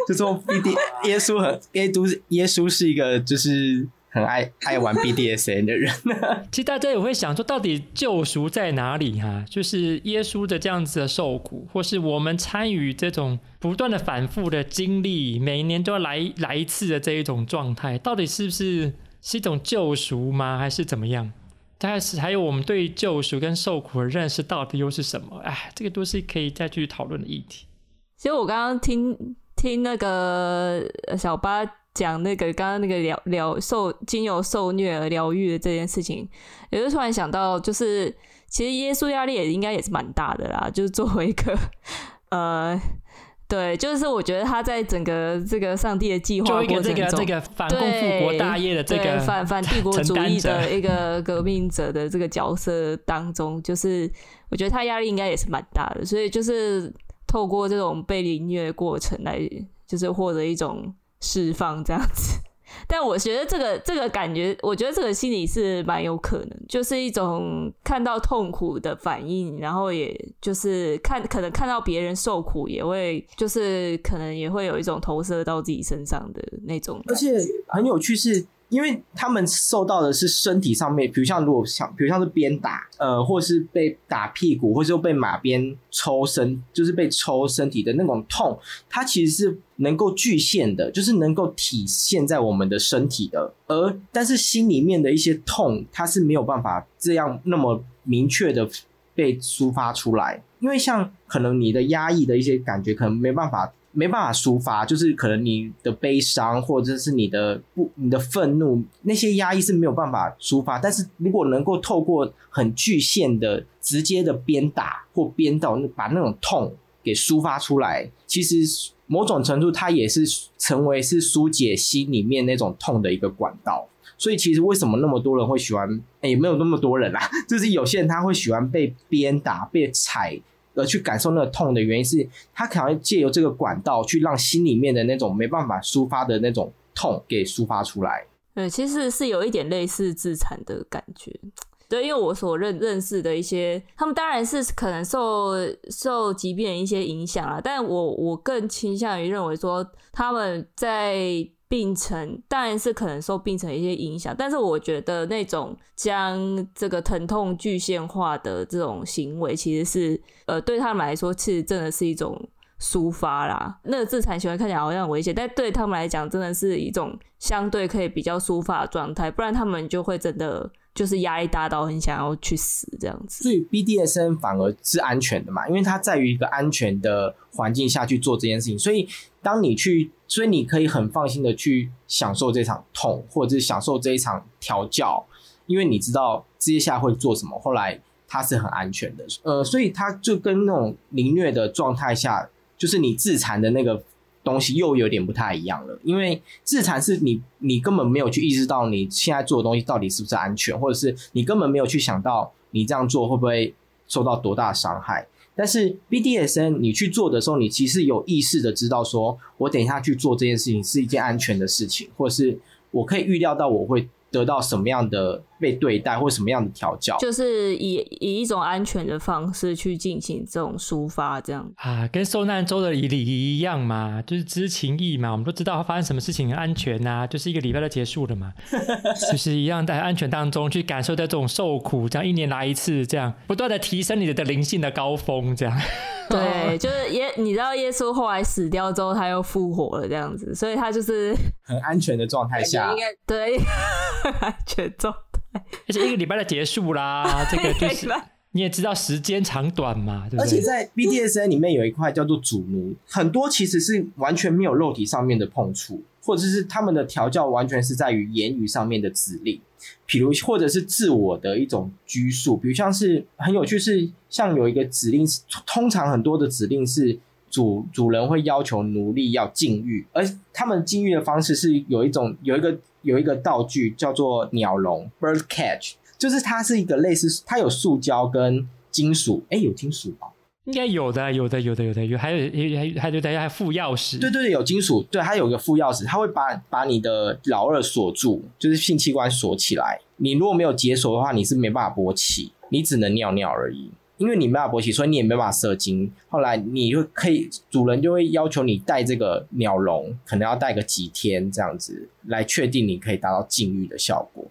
就说 B D 耶稣很耶稣耶稣是一个就是很爱 *laughs* 爱玩 BDSN 的人。*laughs* 其实大家也会想说，到底救赎在哪里哈、啊？就是耶稣的这样子的受苦，或是我们参与这种不断的反复的经历，每一年都要来来一次的这一种状态，到底是不是是一种救赎吗？还是怎么样？但是还有我们对救赎跟受苦的认识到底又是什么？哎，这个都是可以再去讨论的议题。其实我刚刚听。听那个小八讲那个刚刚那个疗疗受经由受虐而疗愈的这件事情，也就突然想到，就是其实耶稣压力也应该也是蛮大的啦。*laughs* 就是作为一个 *laughs* 呃，对，就是我觉得他在整个这个上帝的计划过程中，这个这个反共复国大业的这个反反 *laughs* 帝国主义的一个革命者的这个角色当中，就是我觉得他压力应该也是蛮大的，所以就是。透过这种被凌虐的过程来，就是获得一种释放这样子。但我觉得这个这个感觉，我觉得这个心理是蛮有可能，就是一种看到痛苦的反应，然后也就是看可能看到别人受苦，也会就是可能也会有一种投射到自己身上的那种。而且很有趣是，因为他们受到的是身体上面，比如像如果像，比如像是鞭打，呃，或是被打屁股，或是被马鞭抽身，就是被抽身体的那种痛，它其实是能够具现的，就是能够体现在我们的身体的。而但是心里面的一些痛，它是没有办法这样那么明确的被抒发出来，因为像可能你的压抑的一些感觉，可能没办法。没办法抒发，就是可能你的悲伤或者是你的不、你的愤怒，那些压抑是没有办法抒发。但是如果能够透过很具现的、直接的鞭打或鞭到，把那种痛给抒发出来，其实某种程度它也是成为是疏解心里面那种痛的一个管道。所以其实为什么那么多人会喜欢？也没有那么多人啦，就是有些人他会喜欢被鞭打、被踩。而去感受那个痛的原因是，他可能借由这个管道去让心里面的那种没办法抒发的那种痛给抒发出来。对，其实是有一点类似自残的感觉。对，因为我所认认识的一些，他们当然是可能受受疾病一些影响啊，但我我更倾向于认为说他们在。病程当然是可能受病程一些影响，但是我觉得那种将这个疼痛具现化的这种行为，其实是呃对他们来说，其实真的是一种抒发啦。那个自残行为看起来好像很危险，但对他们来讲，真的是一种相对可以比较抒发的状态，不然他们就会真的。就是压力大到很想要去死这样子，所以 BDSM 反而是安全的嘛，因为它在于一个安全的环境下去做这件事情，所以当你去，所以你可以很放心的去享受这场痛，或者是享受这一场调教，因为你知道接下来会做什么，后来它是很安全的，呃，所以它就跟那种凌虐的状态下，就是你自残的那个。东西又有点不太一样了，因为自残是你你根本没有去意识到你现在做的东西到底是不是安全，或者是你根本没有去想到你这样做会不会受到多大伤害。但是 BDSN 你去做的时候，你其实有意识的知道说，我等一下去做这件事情是一件安全的事情，或者是我可以预料到我会得到什么样的被对待或什么样的调教，就是以以一种安全的方式去进行这种抒发，这样啊，跟受难周的礼仪一样嘛，就是知情意嘛，我们都知道发生什么事情很安全呐、啊，就是一个礼拜就结束了嘛，*laughs* 就是一样在安全当中去感受到这种受苦，这样一年来一次，这样不断的提升你的的灵性的高峰，这样。对，就是耶，你知道耶稣后来死掉之后他又复活了，这样子，所以他就是很安全的状态下，应该对，*laughs* 安全状。而且一个礼拜的结束啦，这个就是 *laughs* 你也知道时间长短嘛，对不对？而且在 BDSM 里面有一块叫做主奴，很多其实是完全没有肉体上面的碰触，或者是他们的调教完全是在于言语上面的指令，比如或者是自我的一种拘束，比如像是很有趣是像有一个指令，通常很多的指令是主主人会要求奴隶要禁欲，而他们禁欲的方式是有一种有一个。有一个道具叫做鸟笼 （bird catch），就是它是一个类似，它有塑胶跟金属，哎，有金属吗？应该有的，有的，有的，有的，有还有还还有大家还附钥匙，对对对，有金属，对，它有个附钥匙，它会把把你的老二锁住，就是性器官锁起来。你如果没有解锁的话，你是没办法勃起，你只能尿尿而已。因为你没办法勃起，所以你也没办法射精。后来你就可以，主人就会要求你带这个鸟笼，可能要带个几天这样子，来确定你可以达到禁欲的效果。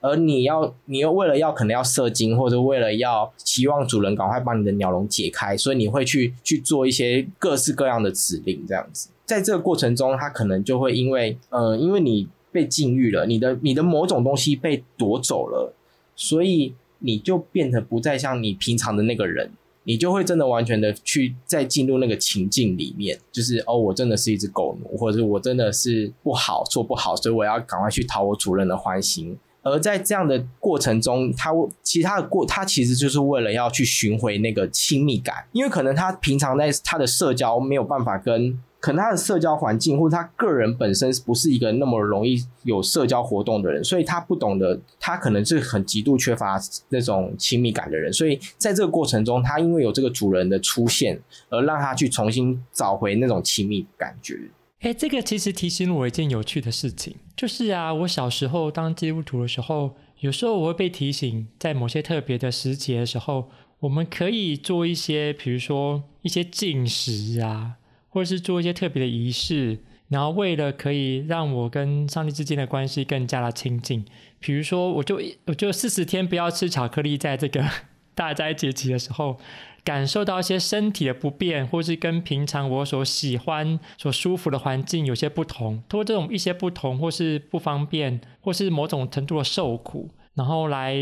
而你要，你又为了要可能要射精，或者为了要期望主人赶快把你的鸟笼解开，所以你会去去做一些各式各样的指令这样子。在这个过程中，他可能就会因为，呃，因为你被禁欲了，你的你的某种东西被夺走了，所以。你就变得不再像你平常的那个人，你就会真的完全的去再进入那个情境里面，就是哦，我真的是一只狗奴，或者是我真的是不好做不好，所以我要赶快去讨我主人的欢心。而在这样的过程中，他其他的过，他其实就是为了要去寻回那个亲密感，因为可能他平常在他的社交没有办法跟。可能他的社交环境或者他个人本身不是一个那么容易有社交活动的人，所以他不懂得，他可能是很极度缺乏那种亲密感的人。所以在这个过程中，他因为有这个主人的出现，而让他去重新找回那种亲密感觉。哎，这个其实提醒我一件有趣的事情，就是啊，我小时候当基督徒的时候，有时候我会被提醒，在某些特别的时节的时候，我们可以做一些，比如说一些禁食啊。或者是做一些特别的仪式，然后为了可以让我跟上帝之间的关系更加的亲近，比如说我就我就四十天不要吃巧克力，在这个 *laughs* 大斋节期的时候，感受到一些身体的不便，或是跟平常我所喜欢、所舒服的环境有些不同，通过这种一些不同，或是不方便，或是某种程度的受苦，然后来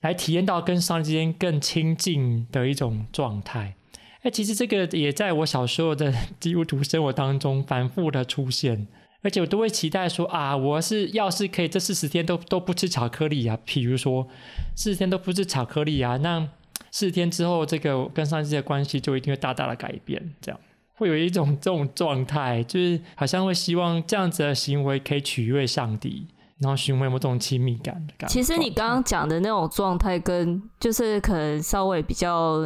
来体验到跟上帝之间更亲近的一种状态。哎，其实这个也在我小时候的 *laughs* 基督徒生活当中反复的出现，而且我都会期待说啊，我是要是可以这四十天都都不吃巧克力啊，譬如说四十天都不吃巧克力啊，那四十天之后，这个跟上帝的关系就一定会大大的改变，这样会有一种 *laughs* 这种状态，就是好像会希望这样子的行为可以取悦上帝，然后寻回某种亲密感的感觉。其实你刚刚讲的那种状态，跟就是可能稍微比较。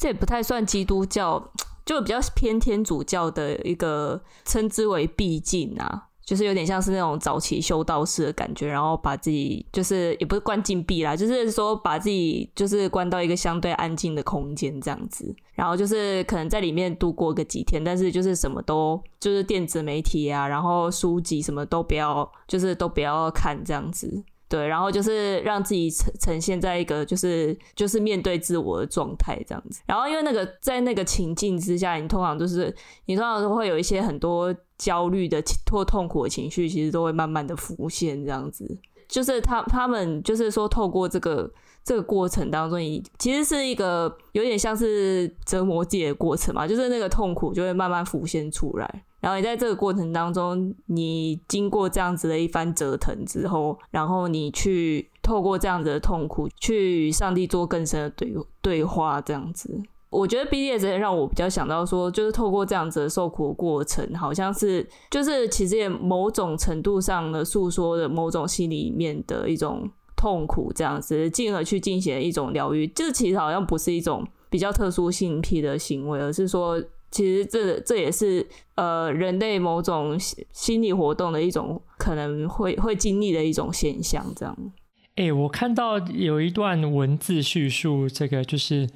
这也不太算基督教，*tsk* 就比较偏天主教的一个称之为闭境啊，就是有点像是那种早期修道士的感觉，然后把自己就是也不是关禁闭啦，就是说把自己就是关到一个相对安静的空间这样子，然后就是可能在里面度过个几天，但是就是什么都就是电子媒体啊，然后书籍什么都不要，就是都不要看这样子。对，然后就是让自己呈呈现在一个就是就是面对自我的状态这样子。然后因为那个在那个情境之下，你通常就是你通常都会有一些很多焦虑的或痛苦的情绪，其实都会慢慢的浮现这样子。就是他他们就是说透过这个这个过程当中，你其实是一个有点像是折磨自己的过程嘛，就是那个痛苦就会慢慢浮现出来。然后你在这个过程当中，你经过这样子的一番折腾之后，然后你去透过这样子的痛苦，去与上帝做更深的对对话，这样子。我觉得 BDSM 让我比较想到说，就是透过这样子的受苦的过程，好像是就是其实也某种程度上的诉说的某种心里面的一种痛苦，这样子，进而去进行一种疗愈。这其实好像不是一种比较特殊性癖的行为，而是说。其实这这也是呃人类某种心理活动的一种可能会会经历的一种现象，这样。哎、我看到有一段文字叙述，这个就是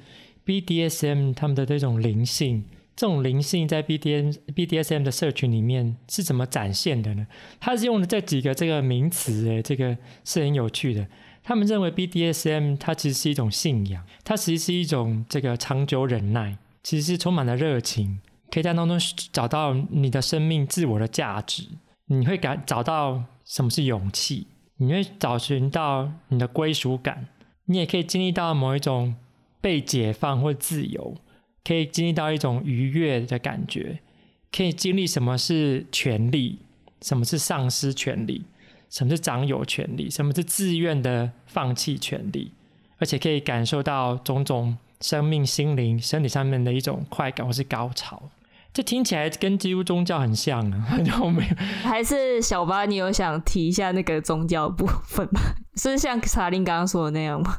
BDSM 他们的这种灵性，这种灵性在 BDM BDSM 的社群里面是怎么展现的呢？他是用的这几个这个名词，哎，这个是很有趣的。他们认为 BDSM 它其实是一种信仰，它其实是一种这个长久忍耐。其实是充满了热情，可以在当中找到你的生命自我的价值。你会感找到什么是勇气，你会找寻到你的归属感。你也可以经历到某一种被解放或自由，可以经历到一种愉悦的感觉，可以经历什么是权利，什么是丧失权利，什么是掌有权利，什么是自愿的放弃权利，而且可以感受到种种。生命、心灵、身体上面的一种快感或是高潮，这听起来跟基督宗教很像啊。*laughs* 后面还是小巴，你有想提一下那个宗教部分吗？*laughs* 是像查令刚刚说的那样吗？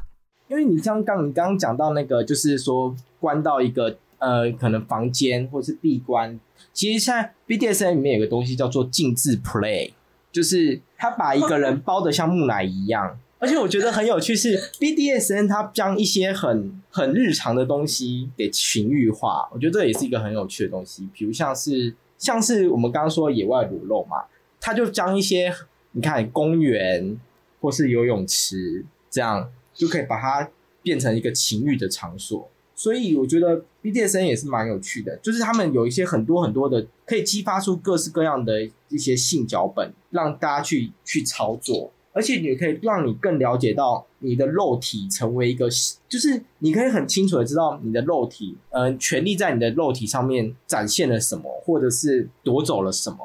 因为你像刚你刚刚讲到那个，就是说关到一个呃，可能房间或是闭关。其实现在 BDSM 里面有个东西叫做禁制 play，就是他把一个人包的像木乃伊一样。而且我觉得很有趣是 *laughs* BDSN 它将一些很很日常的东西给情欲化，我觉得这也是一个很有趣的东西。比如像是像是我们刚刚说野外裸露嘛，它就将一些你看公园或是游泳池这样就可以把它变成一个情欲的场所。所以我觉得 BDSN 也是蛮有趣的，就是他们有一些很多很多的可以激发出各式各样的一些性脚本，让大家去去操作。而且也可以让你更了解到你的肉体成为一个，就是你可以很清楚的知道你的肉体，嗯、权力在你的肉体上面展现了什么，或者是夺走了什么。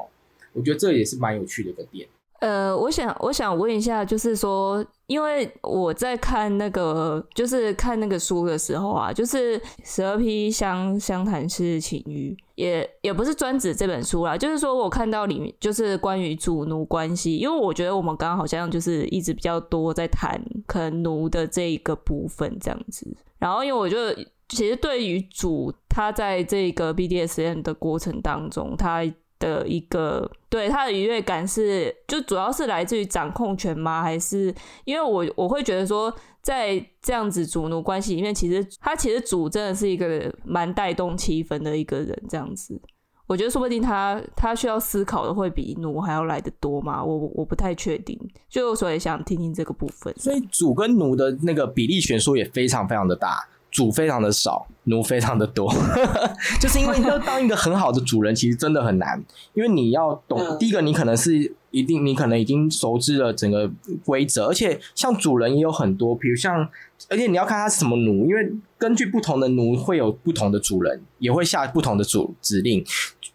我觉得这也是蛮有趣的一个点。呃，我想我想问一下，就是说，因为我在看那个，就是看那个书的时候啊，就是十二批相相谈式情欲，也也不是专指这本书啦，就是说我看到里面就是关于主奴关系，因为我觉得我们刚刚好像就是一直比较多在谈可能奴的这一个部分这样子，然后因为我觉得其实对于主他在这个 BDSN 的过程当中，他。的一个对他的愉悦感是，就主要是来自于掌控权吗？还是因为我我会觉得说，在这样子主奴关系里面，其实他其实主真的是一个蛮带动气氛的一个人，这样子。我觉得说不定他他需要思考的会比奴还要来得多嘛，我我不太确定，就所以想听听这个部分。所以主跟奴的那个比例悬殊也非常非常的大，主非常的少，奴非常的多，*laughs* 就是因为要当一个很好的主人，其实真的很难，因为你要懂，嗯、第一个你可能是一定你可能已经熟知了整个规则，而且像主人也有很多，比如像。而且你要看他是什么奴，因为根据不同的奴会有不同的主人，也会下不同的主指令。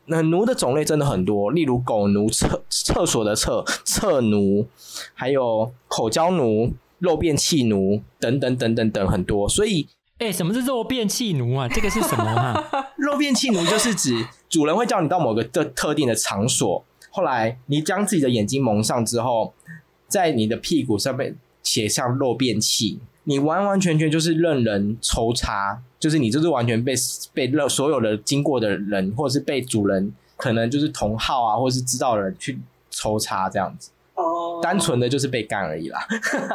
那奴的种类真的很多，例如狗奴、厕厕所的厕厕奴，还有口交奴、肉便器奴等等等等等很多。所以，哎、欸，什么是肉变气奴啊？这个是什么啊？*laughs* 肉变气奴就是指主人会叫你到某个特特定的场所，后来你将自己的眼睛蒙上之后，在你的屁股上面写上肉变气。你完完全全就是任人抽插，就是你就是完全被被所有的经过的人，或者是被主人可能就是同号啊，或者是知道的人去抽插这样子。哦，单纯的就是被干而已啦。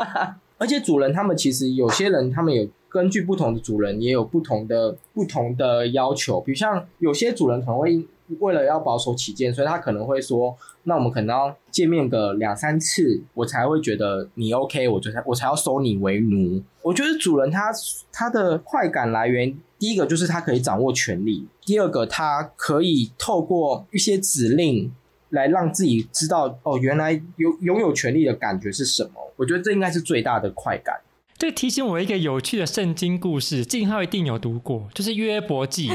*laughs* 而且主人他们其实有些人，他们有根据不同的主人也有不同的不同的要求，比如像有些主人可能会。为了要保守起见，所以他可能会说：“那我们可能要见面个两三次，我才会觉得你 OK，我就才我才要收你为奴。”我觉得主人他他的快感来源，第一个就是他可以掌握权力，第二个他可以透过一些指令来让自己知道哦，原来有拥有权力的感觉是什么。我觉得这应该是最大的快感。这提醒我一个有趣的圣经故事，静浩一定有读过，就是约伯记。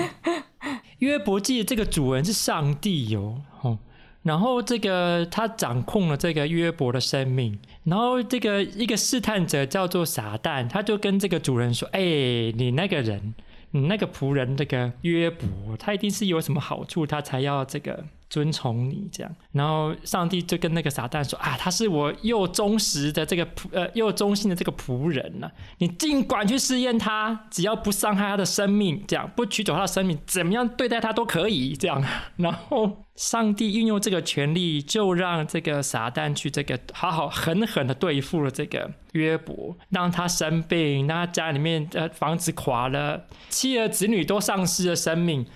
*laughs* 约伯记这个主人是上帝哟，哦，然后这个他掌控了这个约伯的生命，然后这个一个试探者叫做撒旦，他就跟这个主人说：“哎，你那个人，你那个仆人，这个约伯，他一定是有什么好处，他才要这个。”尊崇你这样，然后上帝就跟那个撒旦说啊，他是我又忠实的这个仆呃又忠心的这个仆人呢、啊，你尽管去试验他，只要不伤害他的生命，这样不取走他的生命，怎么样对待他都可以这样。然后上帝运用这个权力，就让这个撒旦去这个好好狠狠的对付了这个约伯，让他生病，让他家里面的房子垮了，妻儿子女都丧失了生命。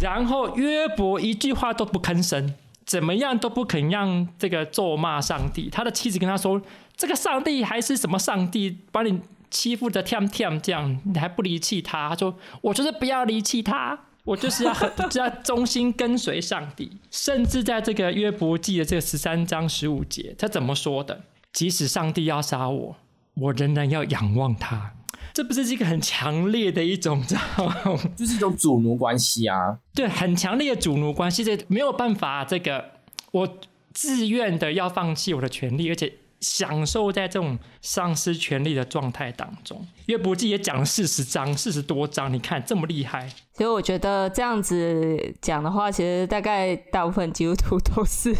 然后约伯一句话都不吭声，怎么样都不肯让这个咒骂上帝。他的妻子跟他说：“这个上帝还是什么上帝，把你欺负的跳跳这样，你还不离弃他？”他说：“我就是不要离弃他，我就是要很要忠心跟随上帝。”甚至在这个约伯记的这个十三章十五节，他怎么说的？即使上帝要杀我，我仍然要仰望他。这不是一个很强烈的一种，知道吗？*laughs* 就是一种主奴关系啊。对，很强烈的主奴关系，这没有办法，这个我自愿的要放弃我的权利，而且享受在这种丧失权利的状态当中。约伯记也讲了四十章，四十多章，你看这么厉害。所以我觉得这样子讲的话，其实大概大部分基督徒都是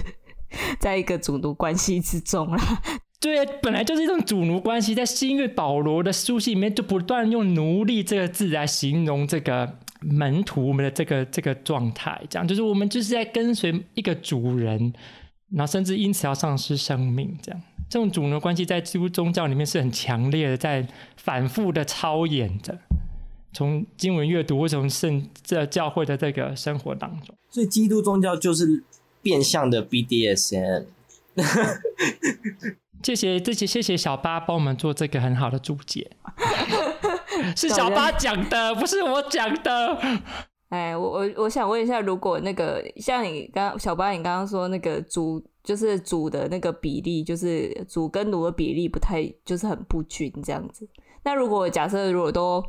在一个主奴关系之中啦。对，本来就是一种主奴关系，在新约保罗的书信里面，就不断用奴隶这个字来形容这个门徒们的这个这个状态，这样就是我们就是在跟随一个主人，然后甚至因此要丧失生命，这样这种主奴关系在基督宗教里面是很强烈的，在反复的操演着，从经文阅读或从圣这教会的这个生活当中，所以基督宗教就是变相的 BDSM。*laughs* 谢谢，谢谢，谢谢小八帮我们做这个很好的注解，*laughs* 是小八讲的，不是我讲的。哎，我我我想问一下，如果那个像你刚小八，你刚刚说那个主就是主的那个比例，就是主跟奴的比例不太，就是很不均这样子。那如果假设如果都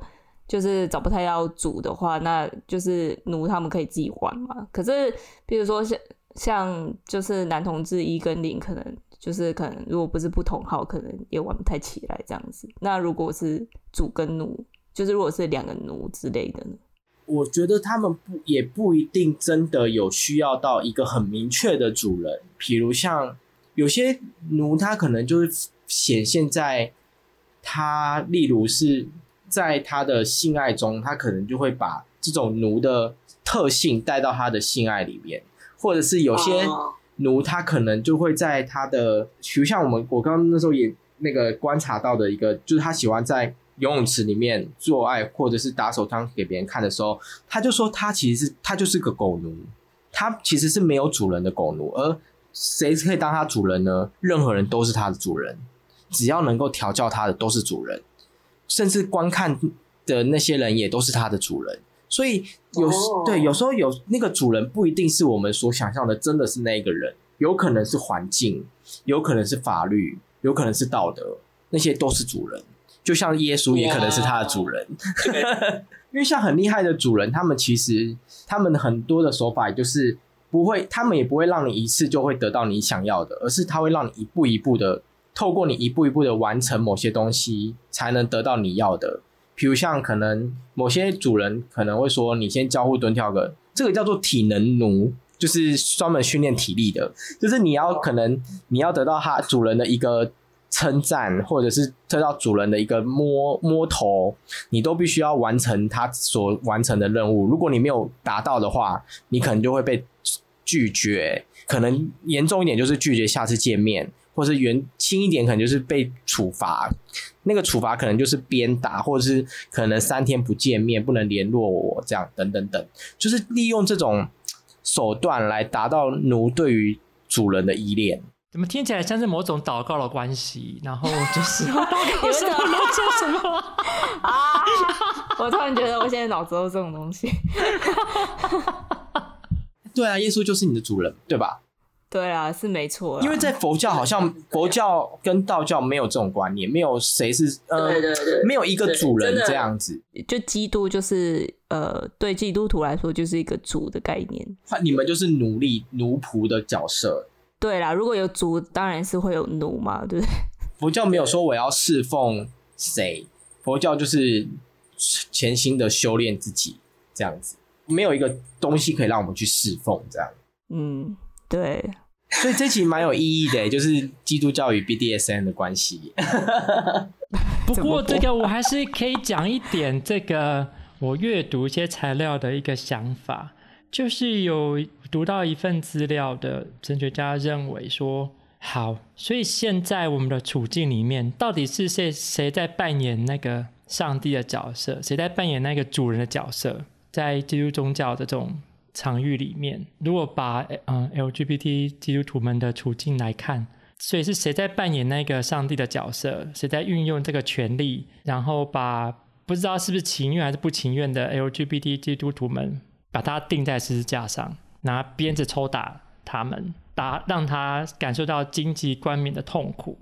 就是找不太到主的话，那就是奴他们可以自己玩嘛？可是比如说像像就是男同志一跟零可能。就是可能如果不是不同号，可能也玩不太起来这样子。那如果是主跟奴，就是如果是两个奴之类的呢？我觉得他们不也不一定真的有需要到一个很明确的主人。比如像有些奴，他可能就是显现在他，例如是在他的性爱中，他可能就会把这种奴的特性带到他的性爱里面，或者是有些。奴他可能就会在他的，比如像我们我刚刚那时候也那个观察到的一个，就是他喜欢在游泳池里面做爱，或者是打手枪给别人看的时候，他就说他其实是他就是个狗奴，它其实是没有主人的狗奴，而谁可以当它主人呢？任何人都是它的主人，只要能够调教它的都是主人，甚至观看的那些人也都是它的主人。所以有时、oh. 对，有时候有那个主人不一定是我们所想象的，真的是那个人，有可能是环境，有可能是法律，有可能是道德，那些都是主人。就像耶稣也可能是他的主人. *laughs* 因为像很厉害的主人，他们其实他们很多的手法就是不会，他们也不会让你一次就会得到你想要的，而是他会让你一步一步的透过你一步一步的完成某些东西，才能得到你要的。比如像可能某些主人可能会说，你先交互蹲跳个，这个叫做体能奴，就是专门训练体力的，就是你要可能你要得到他主人的一个称赞，或者是得到主人的一个摸摸头，你都必须要完成他所完成的任务。如果你没有达到的话，你可能就会被拒绝，可能严重一点就是拒绝下次见面。或是原轻一点，可能就是被处罚。那个处罚可能就是鞭打，或者是可能三天不见面，不能联络我，这样等等等，就是利用这种手段来达到奴对于主人的依恋。怎么听起来像是某种祷告的关系？然后就 *laughs* 是祷告 *laughs* 什么？做什么啊？我突然觉得我现在脑子都是这种东西。*laughs* 对啊，耶稣就是你的主人，对吧？对啊，是没错。因为在佛教，好像佛教跟道教没有这种观念，没有谁是呃，对对对，没有一个主人这样子。就基督就是呃，对基督徒来说就是一个主的概念。你们就是奴隶奴仆的角色。对啦，如果有主，当然是会有奴嘛，对不对？佛教没有说我要侍奉谁，佛教就是潜心的修炼自己这样子，没有一个东西可以让我们去侍奉这样。嗯，对。*laughs* 所以这期蛮有意义的，就是基督教与 BDSM 的关系。*laughs* 不过这个我还是可以讲一点，这个我阅读一些材料的一个想法，就是有读到一份资料的神学家认为说，好，所以现在我们的处境里面，到底是谁谁在扮演那个上帝的角色，谁在扮演那个主人的角色，在基督宗教的这种。场域里面，如果把嗯 LGBT 基督徒们的处境来看，所以是谁在扮演那个上帝的角色？谁在运用这个权力，然后把不知道是不是情愿还是不情愿的 LGBT 基督徒们，把他钉在十字架上，拿鞭子抽打他们，打让他感受到荆棘冠冕的痛苦，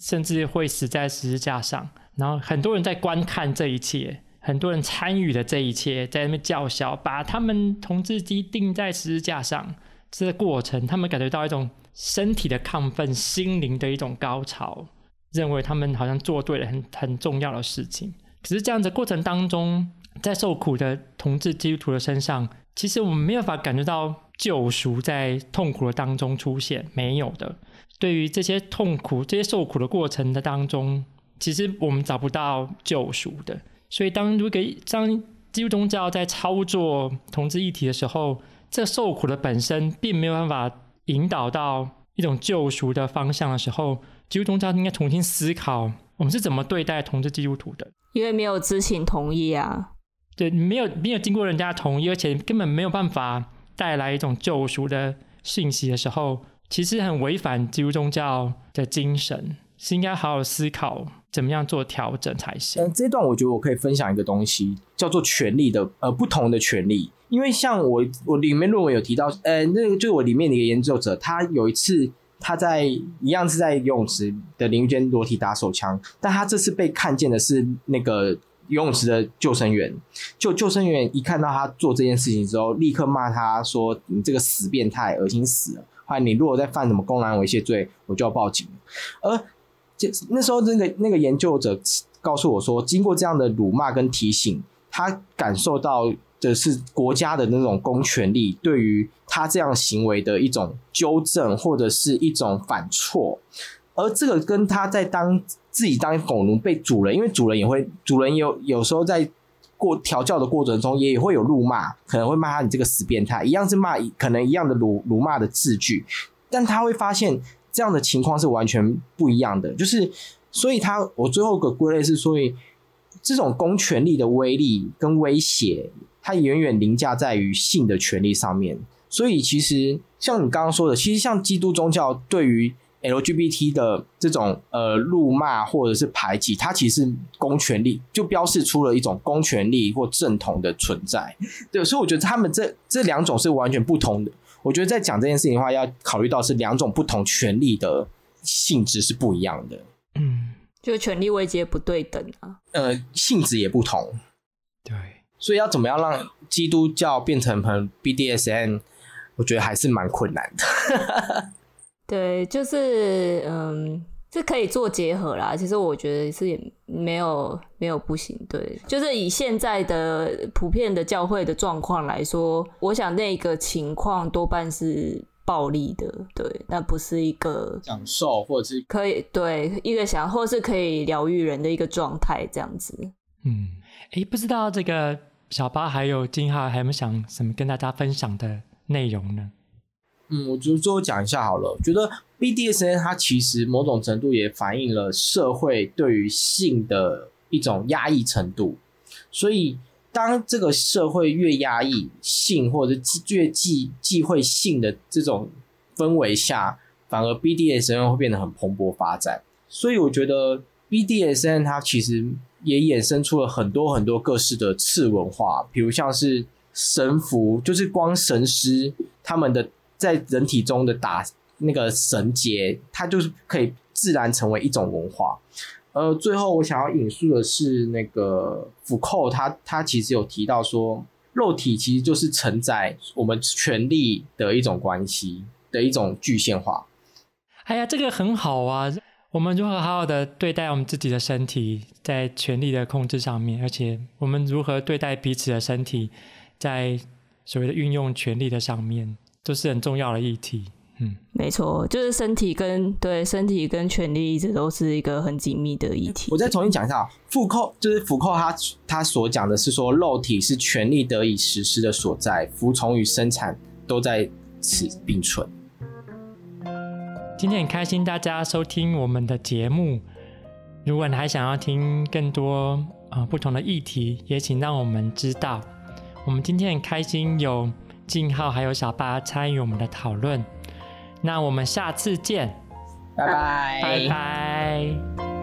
甚至会死在十字架上。然后很多人在观看这一切。很多人参与了这一切，在那边叫嚣，把他们同志机钉在十字架上。这个过程，他们感觉到一种身体的亢奋，心灵的一种高潮，认为他们好像做对了很很重要的事情。可是这样子过程当中，在受苦的同志基督徒的身上，其实我们没有办法感觉到救赎在痛苦的当中出现，没有的。对于这些痛苦、这些受苦的过程的当中，其实我们找不到救赎的。所以，当如果当基督宗教在操作同志议题的时候，这受苦的本身并没有办法引导到一种救赎的方向的时候，基督宗教应该重新思考我们是怎么对待同志基督徒的。因为没有知情同意啊，对，没有没有经过人家同意，而且根本没有办法带来一种救赎的信息的时候，其实很违反基督宗教的精神，是应该好好思考。怎么样做调整才行？嗯，这段我觉得我可以分享一个东西，叫做权利的呃不同的权利。因为像我我里面论文有提到，呃，那个就是我里面的一个研究者，他有一次他在一样是在游泳池的淋浴间裸体打手枪，但他这次被看见的是那个游泳池的救生员。就救生员一看到他做这件事情之后，立刻骂他说：“你这个死变态，恶心死了！还有你如果再犯什么公然猥亵罪，我就要报警。”而那时候，那个那个研究者告诉我说，经过这样的辱骂跟提醒，他感受到的是国家的那种公权力对于他这样行为的一种纠正，或者是一种反错。而这个跟他在当自己当狗奴被主人，因为主人也会，主人有有时候在过调教的过程中，也会有辱骂，可能会骂他你这个死变态，一样是骂，可能一样的辱辱骂的字句，但他会发现。这样的情况是完全不一样的，就是，所以他我最后个归类是，所以这种公权力的威力跟威胁，它远远凌驾在于性的权利上面。所以其实像你刚刚说的，其实像基督宗教对于 LGBT 的这种呃辱骂或者是排挤，它其实公权力，就标示出了一种公权力或正统的存在。对，所以我觉得他们这这两种是完全不同的。我觉得在讲这件事情的话，要考虑到是两种不同权利的性质是不一样的。嗯，就权力位阶不对等啊。呃，性质也不同。对，所以要怎么样让基督教变成很 BDSN，我觉得还是蛮困难的。*laughs* 对，就是嗯，是可以做结合啦。其实我觉得是也没有没有不行。对，就是以现在的普遍的教会的状况来说，我想那个情况多半是暴力的。对，那不是一个享受或者是可以对一个想，或是可以疗愈人的一个状态这样子。嗯，哎，不知道这个小八还有金浩还有没有想什么跟大家分享的内容呢？嗯，我就最后讲一下好了。我觉得 BDSN 它其实某种程度也反映了社会对于性的一种压抑程度。所以，当这个社会越压抑性，或者越忌忌讳性的这种氛围下，反而 BDSN 会变得很蓬勃发展。所以，我觉得 BDSN 它其实也衍生出了很多很多各式的次文化，比如像是神符，就是光神师他们的。在人体中的打那个绳结，它就是可以自然成为一种文化。呃，最后我想要引述的是那个福寇，他他其实有提到说，肉体其实就是承载我们权力的一种关系的一种具现化。哎呀，这个很好啊！我们如何好好的对待我们自己的身体，在权力的控制上面，而且我们如何对待彼此的身体，在所谓的运用权力的上面。都是很重要的议题，嗯，没错，就是身体跟对身体跟权力一直都是一个很紧密的议题。我再重新讲一下，福寇就是福寇他他所讲的是说，肉体是权力得以实施的所在，服从与生产都在此并存。今天很开心大家收听我们的节目，如果你还想要听更多啊、呃、不同的议题，也请让我们知道。我们今天很开心有。静浩还有小八参与我们的讨论，那我们下次见，拜拜，拜拜。